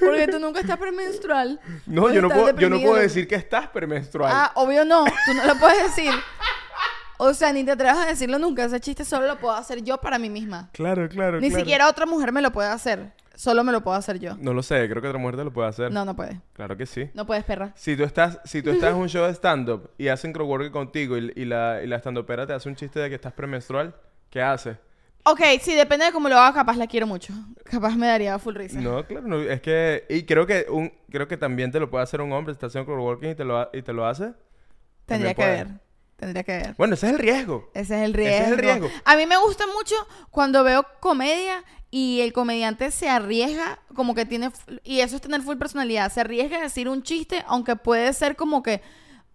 Porque tú nunca estás premenstrual. No, yo no puedo, yo no puedo decir que estás premenstrual. Ah, obvio no. Tú no lo puedes decir. O sea, ni te atrevas a decirlo nunca. Ese chiste solo lo puedo hacer yo para mí misma. Claro, claro, Ni claro. siquiera otra mujer me lo puede hacer. Solo me lo puedo hacer yo. No lo sé, creo que otra mujer te lo puede hacer. No, no puede. Claro que sí. No puedes, perra. Si tú estás, si tú estás en un [LAUGHS] show de stand-up y hacen crowdwork contigo y, y la, y la stand-upera te hace un chiste de que estás premenstrual, ¿qué haces? Ok, sí, depende de cómo lo haga. Capaz la quiero mucho. Capaz me daría full risa. No, claro, no, es que... Y creo que un creo que también te lo puede hacer un hombre, está haciendo crowdworking y te lo, ha- y te lo hace. Tendría que ver. Tendría que ver. Bueno, ese es el riesgo. Ese es el riesgo. Ese es el riesgo. A mí me gusta mucho cuando veo comedia y el comediante se arriesga, como que tiene, y eso es tener full personalidad, se arriesga a decir un chiste, aunque puede ser como que,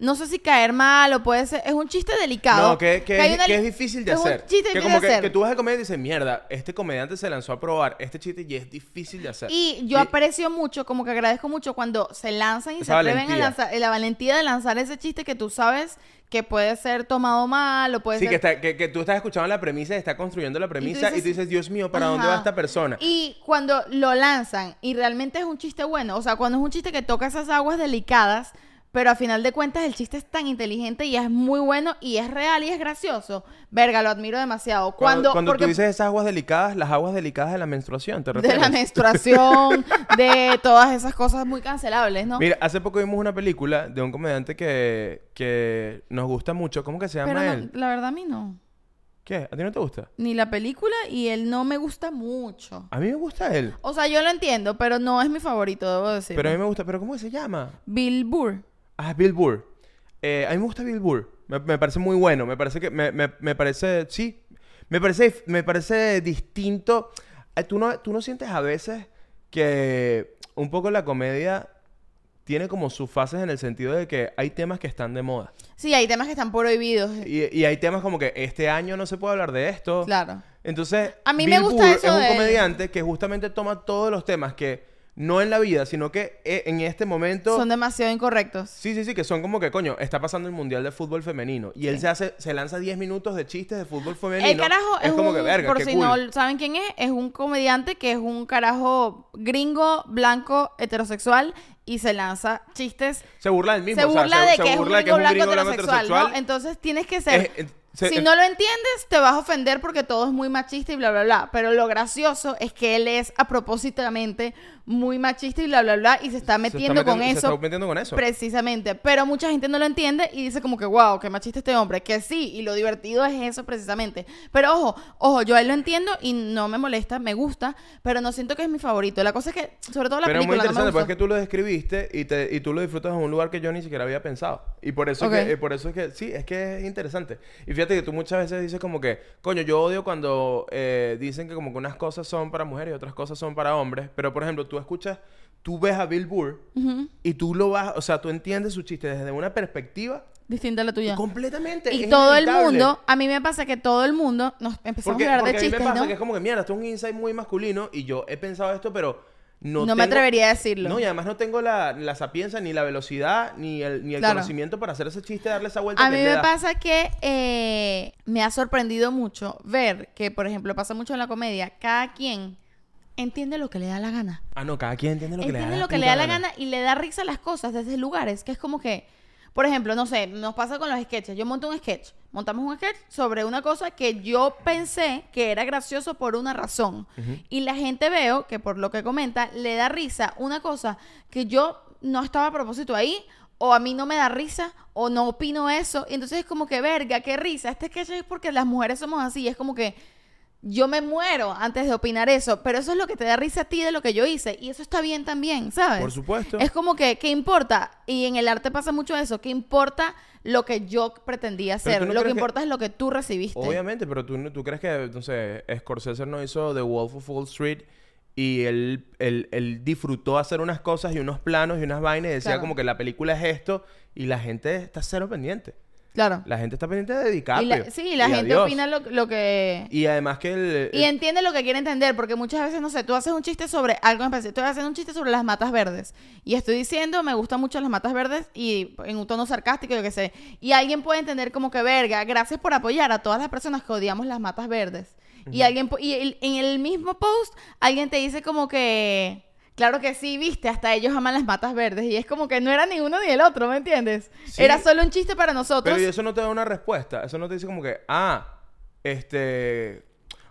no sé si caer mal o puede ser, es un chiste delicado. No, que, que, es, una que li- es difícil de es un hacer. chiste que difícil como de que, hacer. que tú vas a comer y dices, mierda, este comediante se lanzó a probar este chiste y es difícil de hacer. Y yo aprecio mucho, como que agradezco mucho cuando se lanzan y se atreven a lanzar, la valentía de lanzar ese chiste que tú sabes que puede ser tomado mal o puede Sí, ser... que, está- que, que tú estás escuchando la premisa y estás construyendo la premisa y tú dices- dices, Dios mío, ¿para dónde va esta persona? Y cuando lo lanzan y realmente es un chiste bueno, o sea, cuando es un chiste que toca esas aguas delicadas, pero a final de cuentas el chiste es tan inteligente y es muy bueno y es real y es gracioso. Verga, lo admiro demasiado. Cuando, Cuando, porque tú dices esas aguas delicadas, las aguas delicadas de la menstruación, ¿te de la [LAUGHS] menstruación, de todas esas cosas muy cancelables, ¿no? Mira, hace poco vimos una película de un comediante que, que nos gusta mucho. ¿Cómo que se llama pero no, él? la verdad a mí no. ¿Qué? ¿A ti no te gusta? Ni la película y él no me gusta mucho. A mí me gusta él. O sea, yo lo entiendo, pero no es mi favorito, debo decir. Pero a mí me gusta. ¿Pero cómo se llama? Bill Burr. Ah, Bill Burr. Eh, a mí me gusta Bill Burr. Me, me parece muy bueno. Me parece que... Me, me, me parece... Sí. Me parece, me parece distinto. Eh, ¿Tú no, ¿Tú no sientes a veces que un poco la comedia tiene como sus fases en el sentido de que hay temas que están de moda? Sí, hay temas que están prohibidos. Y, y hay temas como que este año no se puede hablar de esto. Claro. Entonces, A mí Bill me gusta Burr eso es un de comediante que justamente toma todos los temas que no en la vida, sino que eh, en este momento Son demasiado incorrectos. Sí, sí, sí, que son como que, coño, está pasando el Mundial de Fútbol Femenino. Y él se hace, se lanza 10 minutos de chistes de fútbol femenino. El carajo es, como un, que, verga, por qué si cool. no saben quién es, es un comediante que es un carajo gringo, blanco, heterosexual y se lanza chistes. Se burla del mismo. se o sea, burla se- de se que es un burla gringo, blanco, heterosexual, ¿no? Entonces tienes que ser... Es- eh, se- si eh, no lo entiendes, te vas a ofender porque todo es muy machista y bla, bla, bla. Pero lo gracioso es que él es a propósitamente muy machista y bla, bla, bla. Y se está se está metiendo, con metiendo- eso. Se está metiendo con eso. Precisamente, pero mucha gente no lo entiende y dice como que, wow, qué machista este hombre, que sí, y lo divertido es eso precisamente. Pero ojo, ojo, yo a él lo entiendo y no me molesta, me gusta, pero no siento que es mi favorito. La cosa es que, sobre todo la Pero muy película, no me interesante, porque es que tú lo describiste y, te, y tú lo disfrutas en un lugar que yo ni siquiera había pensado. Y por eso, Ok. es que, eh, por eso es que, sí, es que es interesante. Y fíjate que tú muchas veces dices como que, coño, yo odio cuando eh, dicen que como que unas cosas son para mujeres y otras cosas son para hombres. Pero, por ejemplo, tú escuchas, tú ves a Bill Burr y tú lo vas, o sea, tú entiendes su chiste desde una perspectiva Distinta a la tuya. completamente Y todo el mundo, a mí me pasa que todo el mundo, nos empezamos Porque, a hablar porque de a mí chistes, me pasa ¿no? que es como que, mierda, esto es un insight muy masculino y yo he pensado esto, pero no No me atrevería a decirlo. No, y además no tengo la, la sapiencia, ni la velocidad, ni el, ni el Claro. conocimiento para hacer ese chiste, darle esa vuelta A que mí me da. pasa que eh, me ha sorprendido mucho ver que, por ejemplo, pasa mucho en la comedia, cada quien entiende lo que le da la gana. Ah, no, cada quien entiende lo que le da entiende la lo que le da la gana y le da risa a las cosas desde lugares que es como que, por ejemplo, no sé, nos pasa con los sketches. Yo monto un sketch, montamos un sketch sobre una cosa que yo pensé que era gracioso por una razón. Y la gente veo que por lo que comenta le da risa una cosa que yo no estaba a propósito ahí. O a mí no me da risa, o no opino eso. Y entonces es como que, verga, qué risa. Este sketch es porque las mujeres somos así. Es como que, yo me muero antes de opinar eso, pero eso es lo que te da risa a ti de lo que yo hice y eso está bien también, ¿sabes? Por supuesto. Es como que, ¿qué importa? Y en el arte pasa mucho eso, ¿qué importa lo que yo pretendía hacer? no lo que importa es lo que tú recibiste. Obviamente, pero tú, no- tú crees que, entonces, Scorsese no hizo The Wolf of Wall Street y él, él, él disfrutó hacer unas cosas y unos planos y unas vainas y decía Claro. como que la película es esto y la gente está cero pendiente. Claro. La gente está pendiente de Y DiCaprio. la- sí, la y gente adiós. opina lo, lo que... Y además que el... Y entiende lo que quiere entender, porque muchas veces, no sé, tú haces un chiste sobre algo en específico. Estoy haciendo un chiste sobre las matas verdes. Y estoy diciendo, me gustan mucho las matas verdes, y en un tono sarcástico, yo qué sé. Y alguien puede entender como que, verga, gracias por apoyar a todas las personas que odiamos las matas verdes. Y alguien, y el- en el mismo post, alguien te dice como que, claro que sí, viste, hasta ellos aman las matas verdes. Y es como que no era ni uno ni el otro, ¿me entiendes? Sí. Era solo un chiste para nosotros. Pero y eso no te da una respuesta. Eso no te dice como que, ah, este...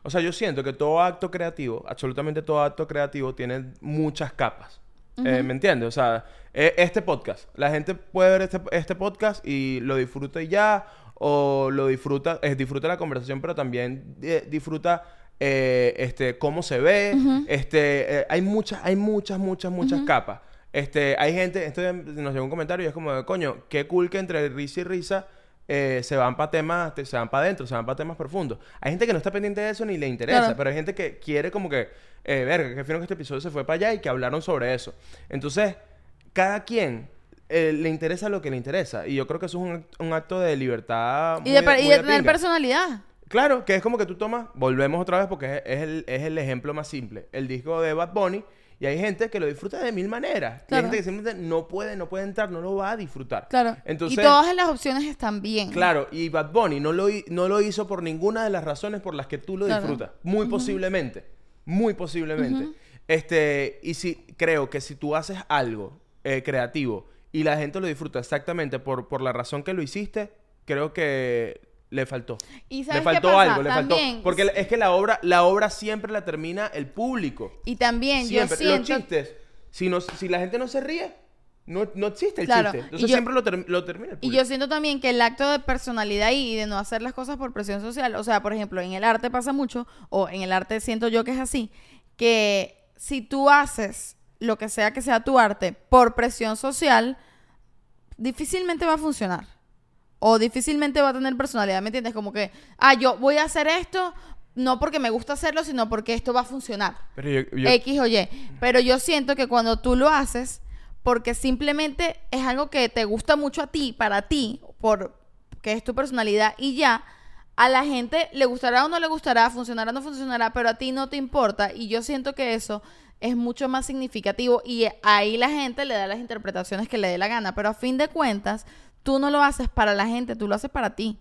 O sea, yo siento que todo acto creativo, absolutamente todo acto creativo, tiene muchas capas. Eh, ¿Me entiendes? O sea, e- este podcast. La gente puede ver este, este podcast y lo disfruta y ya. O lo disfruta, eh, disfruta la conversación, pero también eh, disfruta eh, este, cómo se ve. Este, eh, hay muchas, hay muchas, muchas, muchas capas. Este, hay gente, esto nos llegó un comentario y es como de, coño, qué cool que entre risa y risa eh, se van para temas, te- se van para adentro, se van para temas profundos. Hay gente que no está pendiente de eso ni le interesa, Claro. pero hay gente que quiere como que, eh, verga, que fino que este episodio se fue para allá y que hablaron sobre eso. Entonces, cada quien eh, le interesa lo que le interesa. Y yo creo que eso es un, un acto de libertad. y muy de, y de de tener pinga. personalidad. Claro, que es como que tú tomas, volvemos otra vez porque es, es el, es el ejemplo más simple. El disco de Bad Bunny y hay gente que lo disfruta de mil maneras. Y hay gente que simplemente no puede, no puede entrar, no lo va a disfrutar. Claro. Entonces, y todas las opciones están bien. claro, y Bad Bunny no lo, no lo hizo por ninguna de las razones por las que tú lo Claro. disfrutas. Muy posiblemente. Muy posiblemente. Este, y si creo que si tú haces algo eh, creativo y la gente lo disfruta exactamente por, por la razón que lo hiciste, creo que le faltó. ¿Y Le qué faltó pasa? algo, le También- faltó. Porque es que la obra, la obra siempre la termina el público. Y también Siempre. yo siento... Los chistes, si, no, si la gente no se ríe, no, no existe el Claro, chiste. y Entonces yo- siempre lo, ter- lo termina el Y público. yo siento también que el acto de personalidad y de no hacer las cosas por presión social, o sea, por ejemplo, en el arte pasa mucho, o en el arte siento yo que es así, que si tú haces lo que sea que sea tu arte por presión social, difícilmente va a funcionar. O difícilmente va a tener personalidad, ¿me entiendes? Como que, ah, yo voy a hacer esto, no porque me gusta hacerlo, sino porque esto va a funcionar. Pero yo- yo- X o Y. Pero yo siento que cuando tú lo haces, porque simplemente es algo que te gusta mucho a ti, para ti, por que es tu personalidad y ya, a la gente le gustará o no le gustará, funcionará o no funcionará, pero a ti no te importa. Y yo siento que eso es mucho más significativo y ahí la gente le da las interpretaciones que le dé la gana. Pero a fin de cuentas, tú no lo haces para la gente, tú lo haces para ti.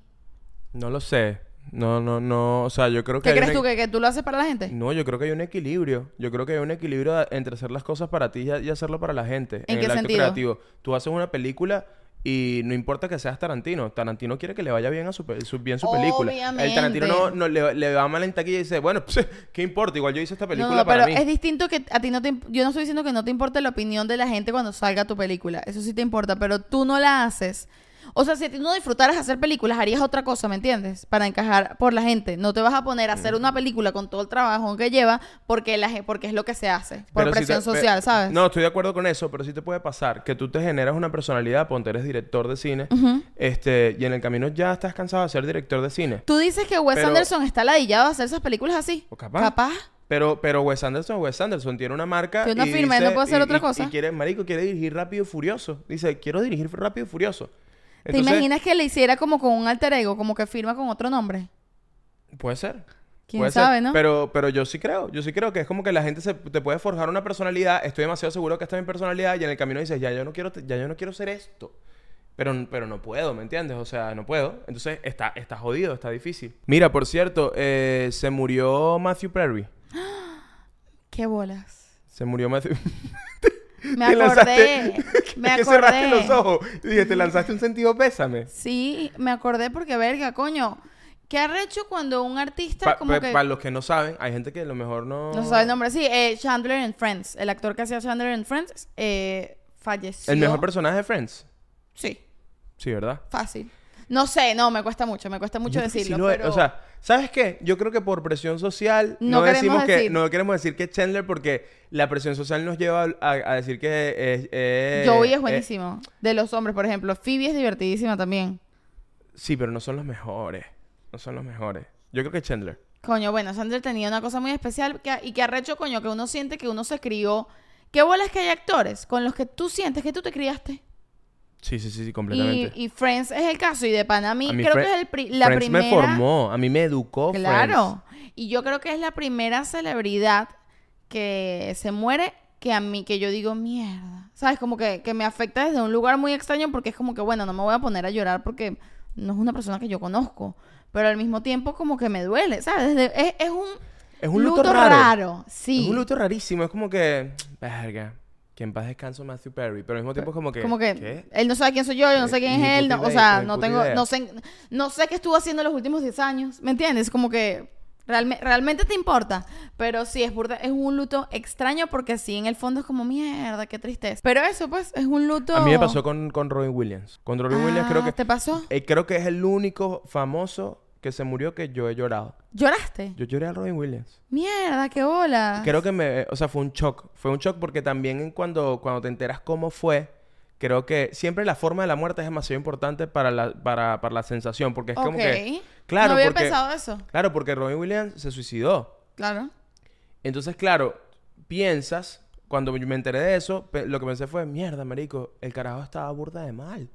No lo sé. No, no, no. O sea, yo creo que. ¿Qué hay crees una- tú? ¿Que, que tú lo haces para la gente? No, yo creo que hay un equilibrio. Yo creo que hay un equilibrio entre hacer las cosas para ti y, hacerlo para la gente. ¿En qué el acto sentido? creativo. Tú haces una película y no importa que seas Tarantino. Tarantino quiere que le vaya bien a su, pe- su- bien su película. El Tarantino no, Obviamente. no le, le va mal en taquilla y dice, bueno, [LAUGHS] pues, ¿qué importa? Igual yo hice esta película No, no, para pero mí. es distinto que a ti no te... Yo no estoy diciendo que no te importe la opinión de la gente cuando salga tu película. Eso sí te importa, pero tú no la haces. O sea, si ti no disfrutaras hacer películas, harías otra cosa, ¿me entiendes? Para encajar por la gente. No te vas a poner a hacer una película con todo el trabajo que lleva porque, la, porque es lo que se hace. Por Pero si presión te- social, ¿sabes? No, estoy de acuerdo con eso, pero sí te puede pasar que tú te generas una personalidad, ponte eres director de cine, este, y en el camino ya estás cansado de ser director de cine. Tú dices que Wes Pero- Anderson está ladillado a hacer esas películas así. O capaz. Capaz. Pero, pero Wes Anderson, Wes Anderson tiene una marca. Tiene una firma, él no dice- puede hacer y- otra y- cosa. Y quiere, marico, quiere dirigir Rápido y Furioso. Dice, quiero dirigir Rápido y Furioso. ¿Te imaginas que le hiciera como con un alter ego, como que firma con otro nombre? Puede ser. ¿Quién Puede sabe, ser. no? Pero, pero yo sí creo. Yo sí creo que es como que la gente se, te puede forjar una personalidad. Estoy demasiado seguro que esta es mi personalidad. Y en el camino dices, ya yo no quiero, ya yo no quiero ser esto. Pero, pero no puedo, ¿me entiendes? O sea, no puedo. Entonces está, está jodido, está difícil. Mira, por cierto, eh, se murió Matthew Perry. [GASPS] Qué bolas. Se murió Matthew. [LAUGHS] [LAUGHS] Me Te lanzaste- acordé. [LAUGHS] Me que cerraste acordé. los ojos. Y dije, te lanzaste un sentido pésame. Sí, me acordé porque, verga, coño. ¿Qué arrecho cuando un artista Pa- como pa- que... Para los que no saben, hay gente que a lo mejor no... No sabe el nombre. Sí, eh, Chandler en Friends. El actor que hacía Chandler en Friends eh, falleció. El mejor personaje de Friends. Sí, Sí, ¿verdad? fácil. No sé, no, me cuesta mucho. Me cuesta mucho Yo creo que decirlo, sí lo es. pero... O sea, ¿sabes qué? Yo creo que por presión social No no, queremos decimos que decir. no queremos decir que Chandler porque la presión social nos lleva a, a decir que es, es- Joey es eh, buenísimo. De los hombres, por ejemplo. Phoebe es divertidísima también. sí, pero no son los mejores. No son los mejores. Yo creo que Chandler. Coño, bueno, Chandler tenía una cosa muy especial que- y que arrecho, coño, que uno siente que uno se crió. ¿Qué bolas que hay actores con los que tú sientes que tú te criaste? Sí, sí, sí, sí completamente. y Friends es el caso. Y de Panamí, A mí creo Fre- que es el pri- la Friends primera. me formó. A mí me educó Claro. Y yo creo que es la primera celebridad que se muere que a mí, que yo digo, mierda. ¿Sabes? Como que, que me afecta desde un lugar muy extraño porque es como que, bueno, no me voy a poner a llorar porque no es una persona que yo conozco. Pero al mismo tiempo como que me duele, ¿sabes? Desde- es, es un, Es un luto raro. Sí. Es un luto rarísimo. Es como que... Verga. Que en paz descanso Matthew Perry. Pero al mismo tiempo es como que... Como que ¿qué? él no sabe quién soy yo, yo no sé quién es él, no- o sea, no tengo, no sé, no sé qué estuvo haciendo los últimos 10 años, ¿me entiendes? Como que realme- realmente te importa, pero sí, es, burda- es un luto extraño porque sí, en el fondo es como, mierda, qué tristeza. Pero eso, pues, es un luto... A mí me pasó con, con Robin Williams. Con Robin Williams creo Ah, que... ¿Te pasó? eh, creo que es el único famoso que se murió que yo he llorado. ¿Lloraste? Yo lloré a Robin Williams. Mierda, qué bola. Creo que me... O sea, fue un shock. Fue un shock porque también cuando, cuando te enteras cómo fue... Creo que siempre la forma de la muerte es demasiado importante para la, para, para la sensación. Porque es como que... Claro, no había porque- pensado eso. Claro, porque Robin Williams se suicidó. Claro. Entonces, claro, piensas... Cuando me enteré de eso, lo que pensé fue... Mierda, marico. El carajo estaba burda de mal.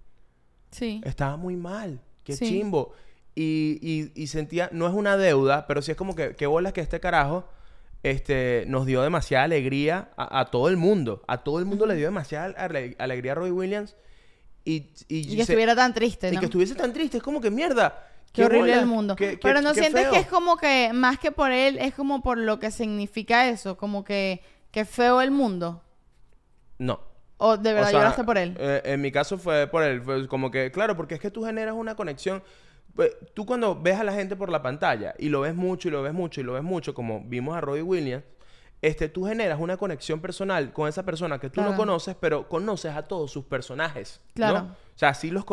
Sí. Estaba muy mal. Qué Sí. chimbo. Y, y, y sentía, no es una deuda, pero sí es como que, qué bolas que este carajo este, nos dio demasiada alegría a, a todo el mundo. A todo el mundo le dio demasiada ale- alegría a Roy Williams. Y, y, Y que se- estuviera tan triste, y ¿no? que estuviese tan triste. Es como que mierda. Qué horrible bolas, el mundo. qué- qué- Pero no sientes feo. que es como que, más que por él, es como por lo que significa eso, como que, que feo el mundo. No. ¿O de verdad O sea, lloraste por él? eh, en mi caso fue por él. Fue como que, claro, porque es que tú generas una conexión. Pues, Tú cuando ves a la gente por la pantalla y lo ves mucho y lo ves mucho y lo ves mucho, como vimos a Robbie Williams, este, tú generas una conexión personal con esa persona que tú no conoces, pero conoces a todos sus personajes. ¿no? Claro. O sea, sí los...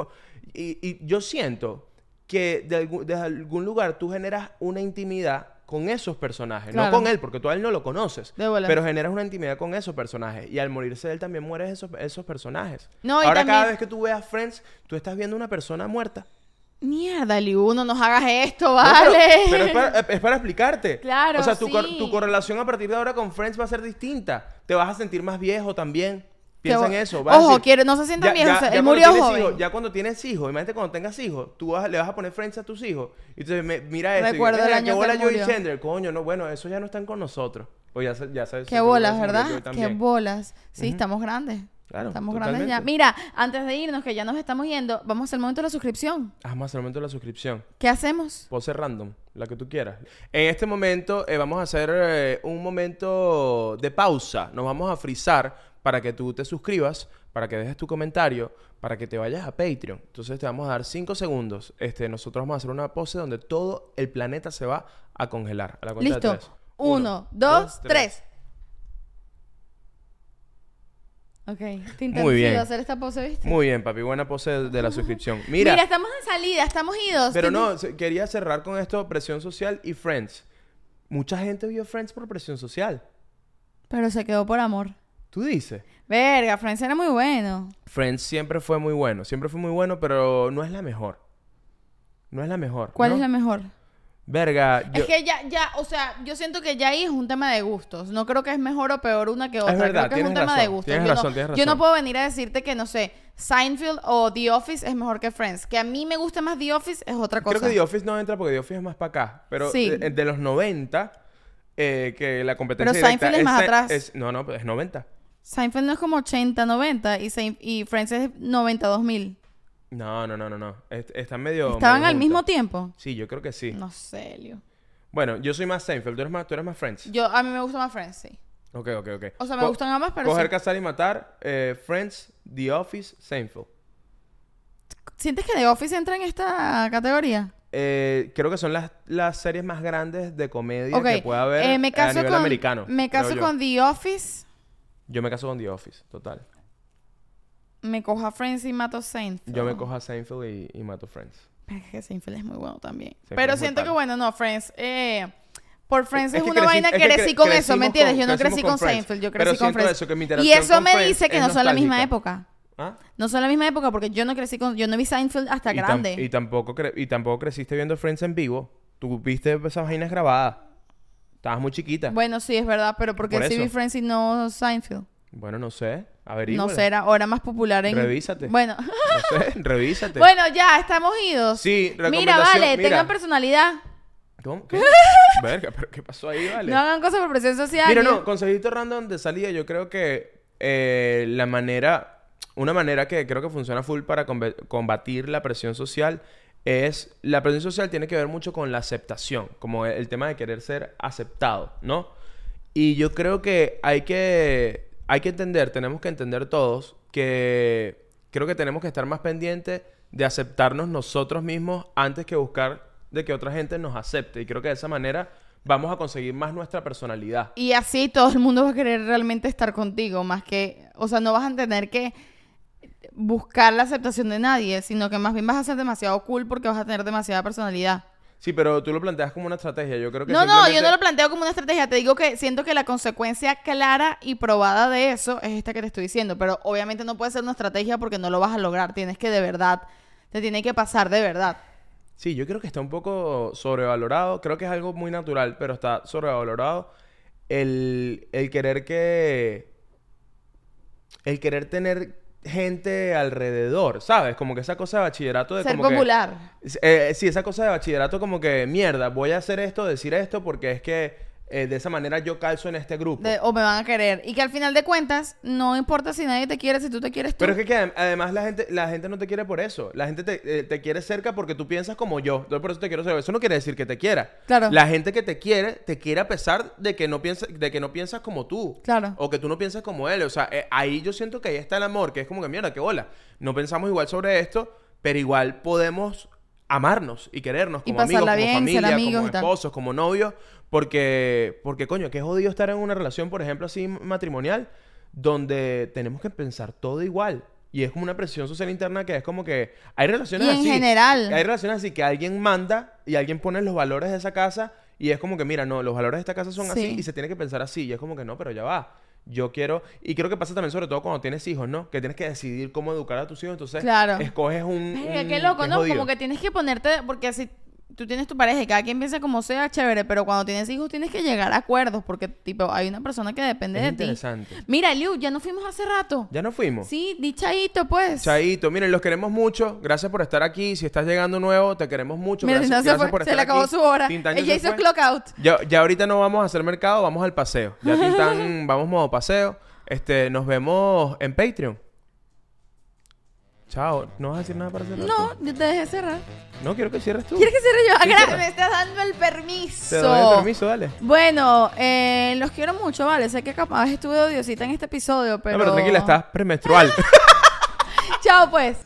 Y, y yo siento que de algún, de algún lugar tú generas una intimidad con esos personajes. Claro. No con él, porque tú a él no lo conoces. De. Pero generas una intimidad con esos personajes. Y al morirse él también mueren esos, esos personajes. No, y Ahora cada vez que tú veas Friends, tú estás viendo una persona muerta. Mierda, Liu, no nos hagas esto, No, ¿vale? pero, pero [LAUGHS] es, para, es para explicarte. Claro, O sea, tu, cor- tu correlación a partir de ahora con Friends va a ser distinta. Te vas a sentir más viejo también. Piensa en eso. vas a Ojo, decir, quiero- no se sientan viejos, ya- él murió joven. ya cuando tienes hijos, imagínate cuando tengas hijos, tú vas- le vas a poner Friends a tus hijos. Y entonces, me- mira esto. y Recuerdo mira, el año que Joey murió. Chandler. Coño, no, bueno, eso ya no están con nosotros. O ya, ya sabes. Qué bolas, ¿verdad? Qué bolas. Sí, estamos grandes. Claro, Estamos grandes ya. Mira, antes de irnos, que ya nos estamos yendo, vamos al momento de la suscripción. Hazme hasta el momento de la suscripción. ¿Qué hacemos? Pose random, la que tú quieras. En este momento eh, vamos a hacer eh, un momento de pausa. Nos vamos a frizar para que tú te suscribas, para que dejes tu comentario, para que te vayas a Patreon. Entonces te vamos a dar 5 segundos. Este, nosotros vamos a hacer una pose donde todo el planeta se va a congelar. A la cuenta de Listo. tres. Uno, dos, tres. Ok. Te Muy bien. hacer esta pose, ¿viste? Muy bien, papi. Buena pose de, de la [LAUGHS] suscripción. Mira, Mira, estamos en salida, estamos idos. pero no, se- quería cerrar con esto, presión social y Friends. Mucha gente vio Friends por presión social. Pero se quedó por amor. ¿Tú dices? Verga, Friends era muy bueno. Friends siempre fue muy bueno, siempre fue muy bueno, pero no es la mejor. No es la mejor. ¿Cuál ¿no? es la mejor? Verga, yo... Es que ya, ya, o sea, yo siento que ya ahí es un tema de gustos. No creo que es mejor o peor una que otra. verdad, creo que es un tema de razón, gustos. tienes yo, razón, no, tienes yo no razón. puedo venir a decirte que, no sé, Seinfeld o The Office es mejor que Friends. Que a mí me guste más The Office es otra cosa. Creo que The Office no entra porque The Office es más para acá. Pero Sí. de, de los 90, eh, que la competencia Pero Seinfeld es más atrás. es- no, no, es 90. Seinfeld no es como 80, 90 y, y Friends es 90, 2000. No, no, no, no, no. Es- Están medio... ¿Estaban medio al mismo tiempo? Sí, yo creo que sí. No sé, Leo. Bueno, yo soy más Seinfeld, tú eres más, tú eres más Friends. Yo, a mí me gusta más Friends, sí. Ok, ok, ok. O sea, me Co- gustan ambas, pero Coger, sí. cazar y matar, eh, Friends, The Office, Seinfeld. ¿Sientes que The Office entra en esta categoría? Eh, creo que son las, las series más grandes de comedia que puede haber eh, me a caso nivel con, americano. Me caso con The Office, Yo me caso con The Office, total. Me cojo a Friends y mato a Seinfeld. Yo me cojo a Seinfeld y, y mato Friends. Pero es que Seinfeld es muy bueno también. Seinfeld Pero siento que bueno, no, Friends. Eh, por Friends Es es, que una vaina que crecí cre- con eso, ¿me entiendes? con- yo no crecí con con. Seinfeld, yo Pero crecí con siento Friends. eso, que mi y eso con me Friends dice que no son la misma época. ¿Ah? No son la misma época porque yo no crecí con... Yo no vi Seinfeld hasta Y, tam- grande. y tampoco cre- y tampoco creciste viendo Friends en vivo. Tú viste esas vainas grabadas. Estabas muy chiquita. Bueno, Bueno, sí, es verdad, pero porque Por sí vi. Friends y no Seinfeld. no sé. Averigua. No o era más popular en... Revísate. Bueno. No sé, [LAUGHS] revísate. bueno, ya, estamos idos. Sí, Mira, vale, mira. tengan personalidad. ¿Cómo? ¿Qué? [LAUGHS] Verga, pero ¿qué pasó ahí, vale? No hagan cosas por presión social. Mira, no, consejito random de salida, yo creo que eh, la manera, una manera que creo que funciona full para combatir la presión social es, la presión social tiene que ver mucho con la aceptación, como el, el tema de querer ser aceptado, ¿no? Y yo creo que hay que, hay que entender, tenemos que entender todos que creo que tenemos que estar más pendientes de aceptarnos nosotros mismos antes que buscar de que otra gente nos acepte. Y creo que de esa manera vamos a conseguir más nuestra personalidad. Y así todo el mundo va a querer realmente estar contigo, más que, o sea, no vas a tener que buscar la aceptación de nadie, sino que más bien vas a ser demasiado cool porque vas a tener demasiada personalidad. Sí, pero tú lo planteas como una estrategia. Yo creo que No, no, yo no lo planteo como una estrategia, te digo que siento que la consecuencia clara y probada de eso es esta que te estoy diciendo, pero obviamente no puede ser una estrategia porque no lo vas a lograr, tienes que de verdad, te tiene que pasar de verdad. Sí, yo creo que está un poco sobrevalorado. Creo que es algo muy natural, pero está sobrevalorado el, el querer que... El querer tener gente alrededor, ¿sabes? Como que esa cosa de bachillerato de Ser como que- popular. Eh, sí, esa cosa de bachillerato como que, mierda, voy a hacer esto, decir esto, porque es que eh, de esa manera yo calzo en este grupo. de- o me van a querer. Y que al final de cuentas, no importa si nadie te quiere, si tú te quieres tú. Pero es que, que adem- además la gente, la gente no te quiere por eso. La gente te, eh, te quiere cerca porque tú piensas como yo. Entonces por eso te quiero cerca. Eso no quiere decir que te quiera. Claro. La gente que te quiere, te quiere a pesar de que no piensa, de que no piensas como tú. Claro. O que tú no piensas como él. O sea, eh, ahí yo siento que ahí está el amor, que es como que mierda, qué bola. No pensamos igual sobre esto, pero igual podemos amarnos y querernos Y como amigos, como familia, amigos como esposos, como novios, porque, porque coño, qué jodido estar en una relación, por ejemplo, así matrimonial, donde tenemos que pensar todo igual. Y es como una presión social interna que es como que hay relaciones Y en así. general. Hay relaciones así que alguien manda y alguien pone los valores de esa casa y es como que, mira, no, los valores de esta casa son así Sí. y se tiene que pensar así. Y es como que no, pero ya va. Yo quiero... Y creo que pasa también sobre todo cuando tienes hijos, ¿no? Que tienes que decidir cómo educar a tus hijos. Entonces, Claro. escoges un... Un- qué loco, es ¿no? jodido. Como que tienes que ponerte, porque si tú tienes tu pareja y cada quien piensa como sea, chévere, pero cuando tienes hijos tienes que llegar a acuerdos, porque tipo, hay una persona que depende Es de ti. interesante. Mira, Liu, ya nos fuimos hace rato. ¿Ya nos fuimos? Sí, dichaito, pues. Chaito, miren, los queremos mucho. Gracias por estar aquí. Si estás llegando nuevo, te queremos mucho. Mira, gracias, se, gracias fue, por se estar le acabó aquí. su hora. Ella se hizo clock out. Ya, ya ahorita no vamos a hacer mercado, vamos al paseo. Ya [LAUGHS] Tintán, vamos modo paseo. Este, nos vemos en Patreon. Chao. ¿No vas a decir nada para cerrar? No, yo te dejé cerrar. No, quiero que cierres tú. ¿Quieres que cierre yo? Sí, cierra. me estás dando el permiso. Te doy el permiso, dale. Bueno, eh, los quiero mucho, ¿vale? Sé que capaz estuve odiosita en este episodio, pero... No, pero tranquila, estás premenstrual. [LAUGHS] Chao, pues.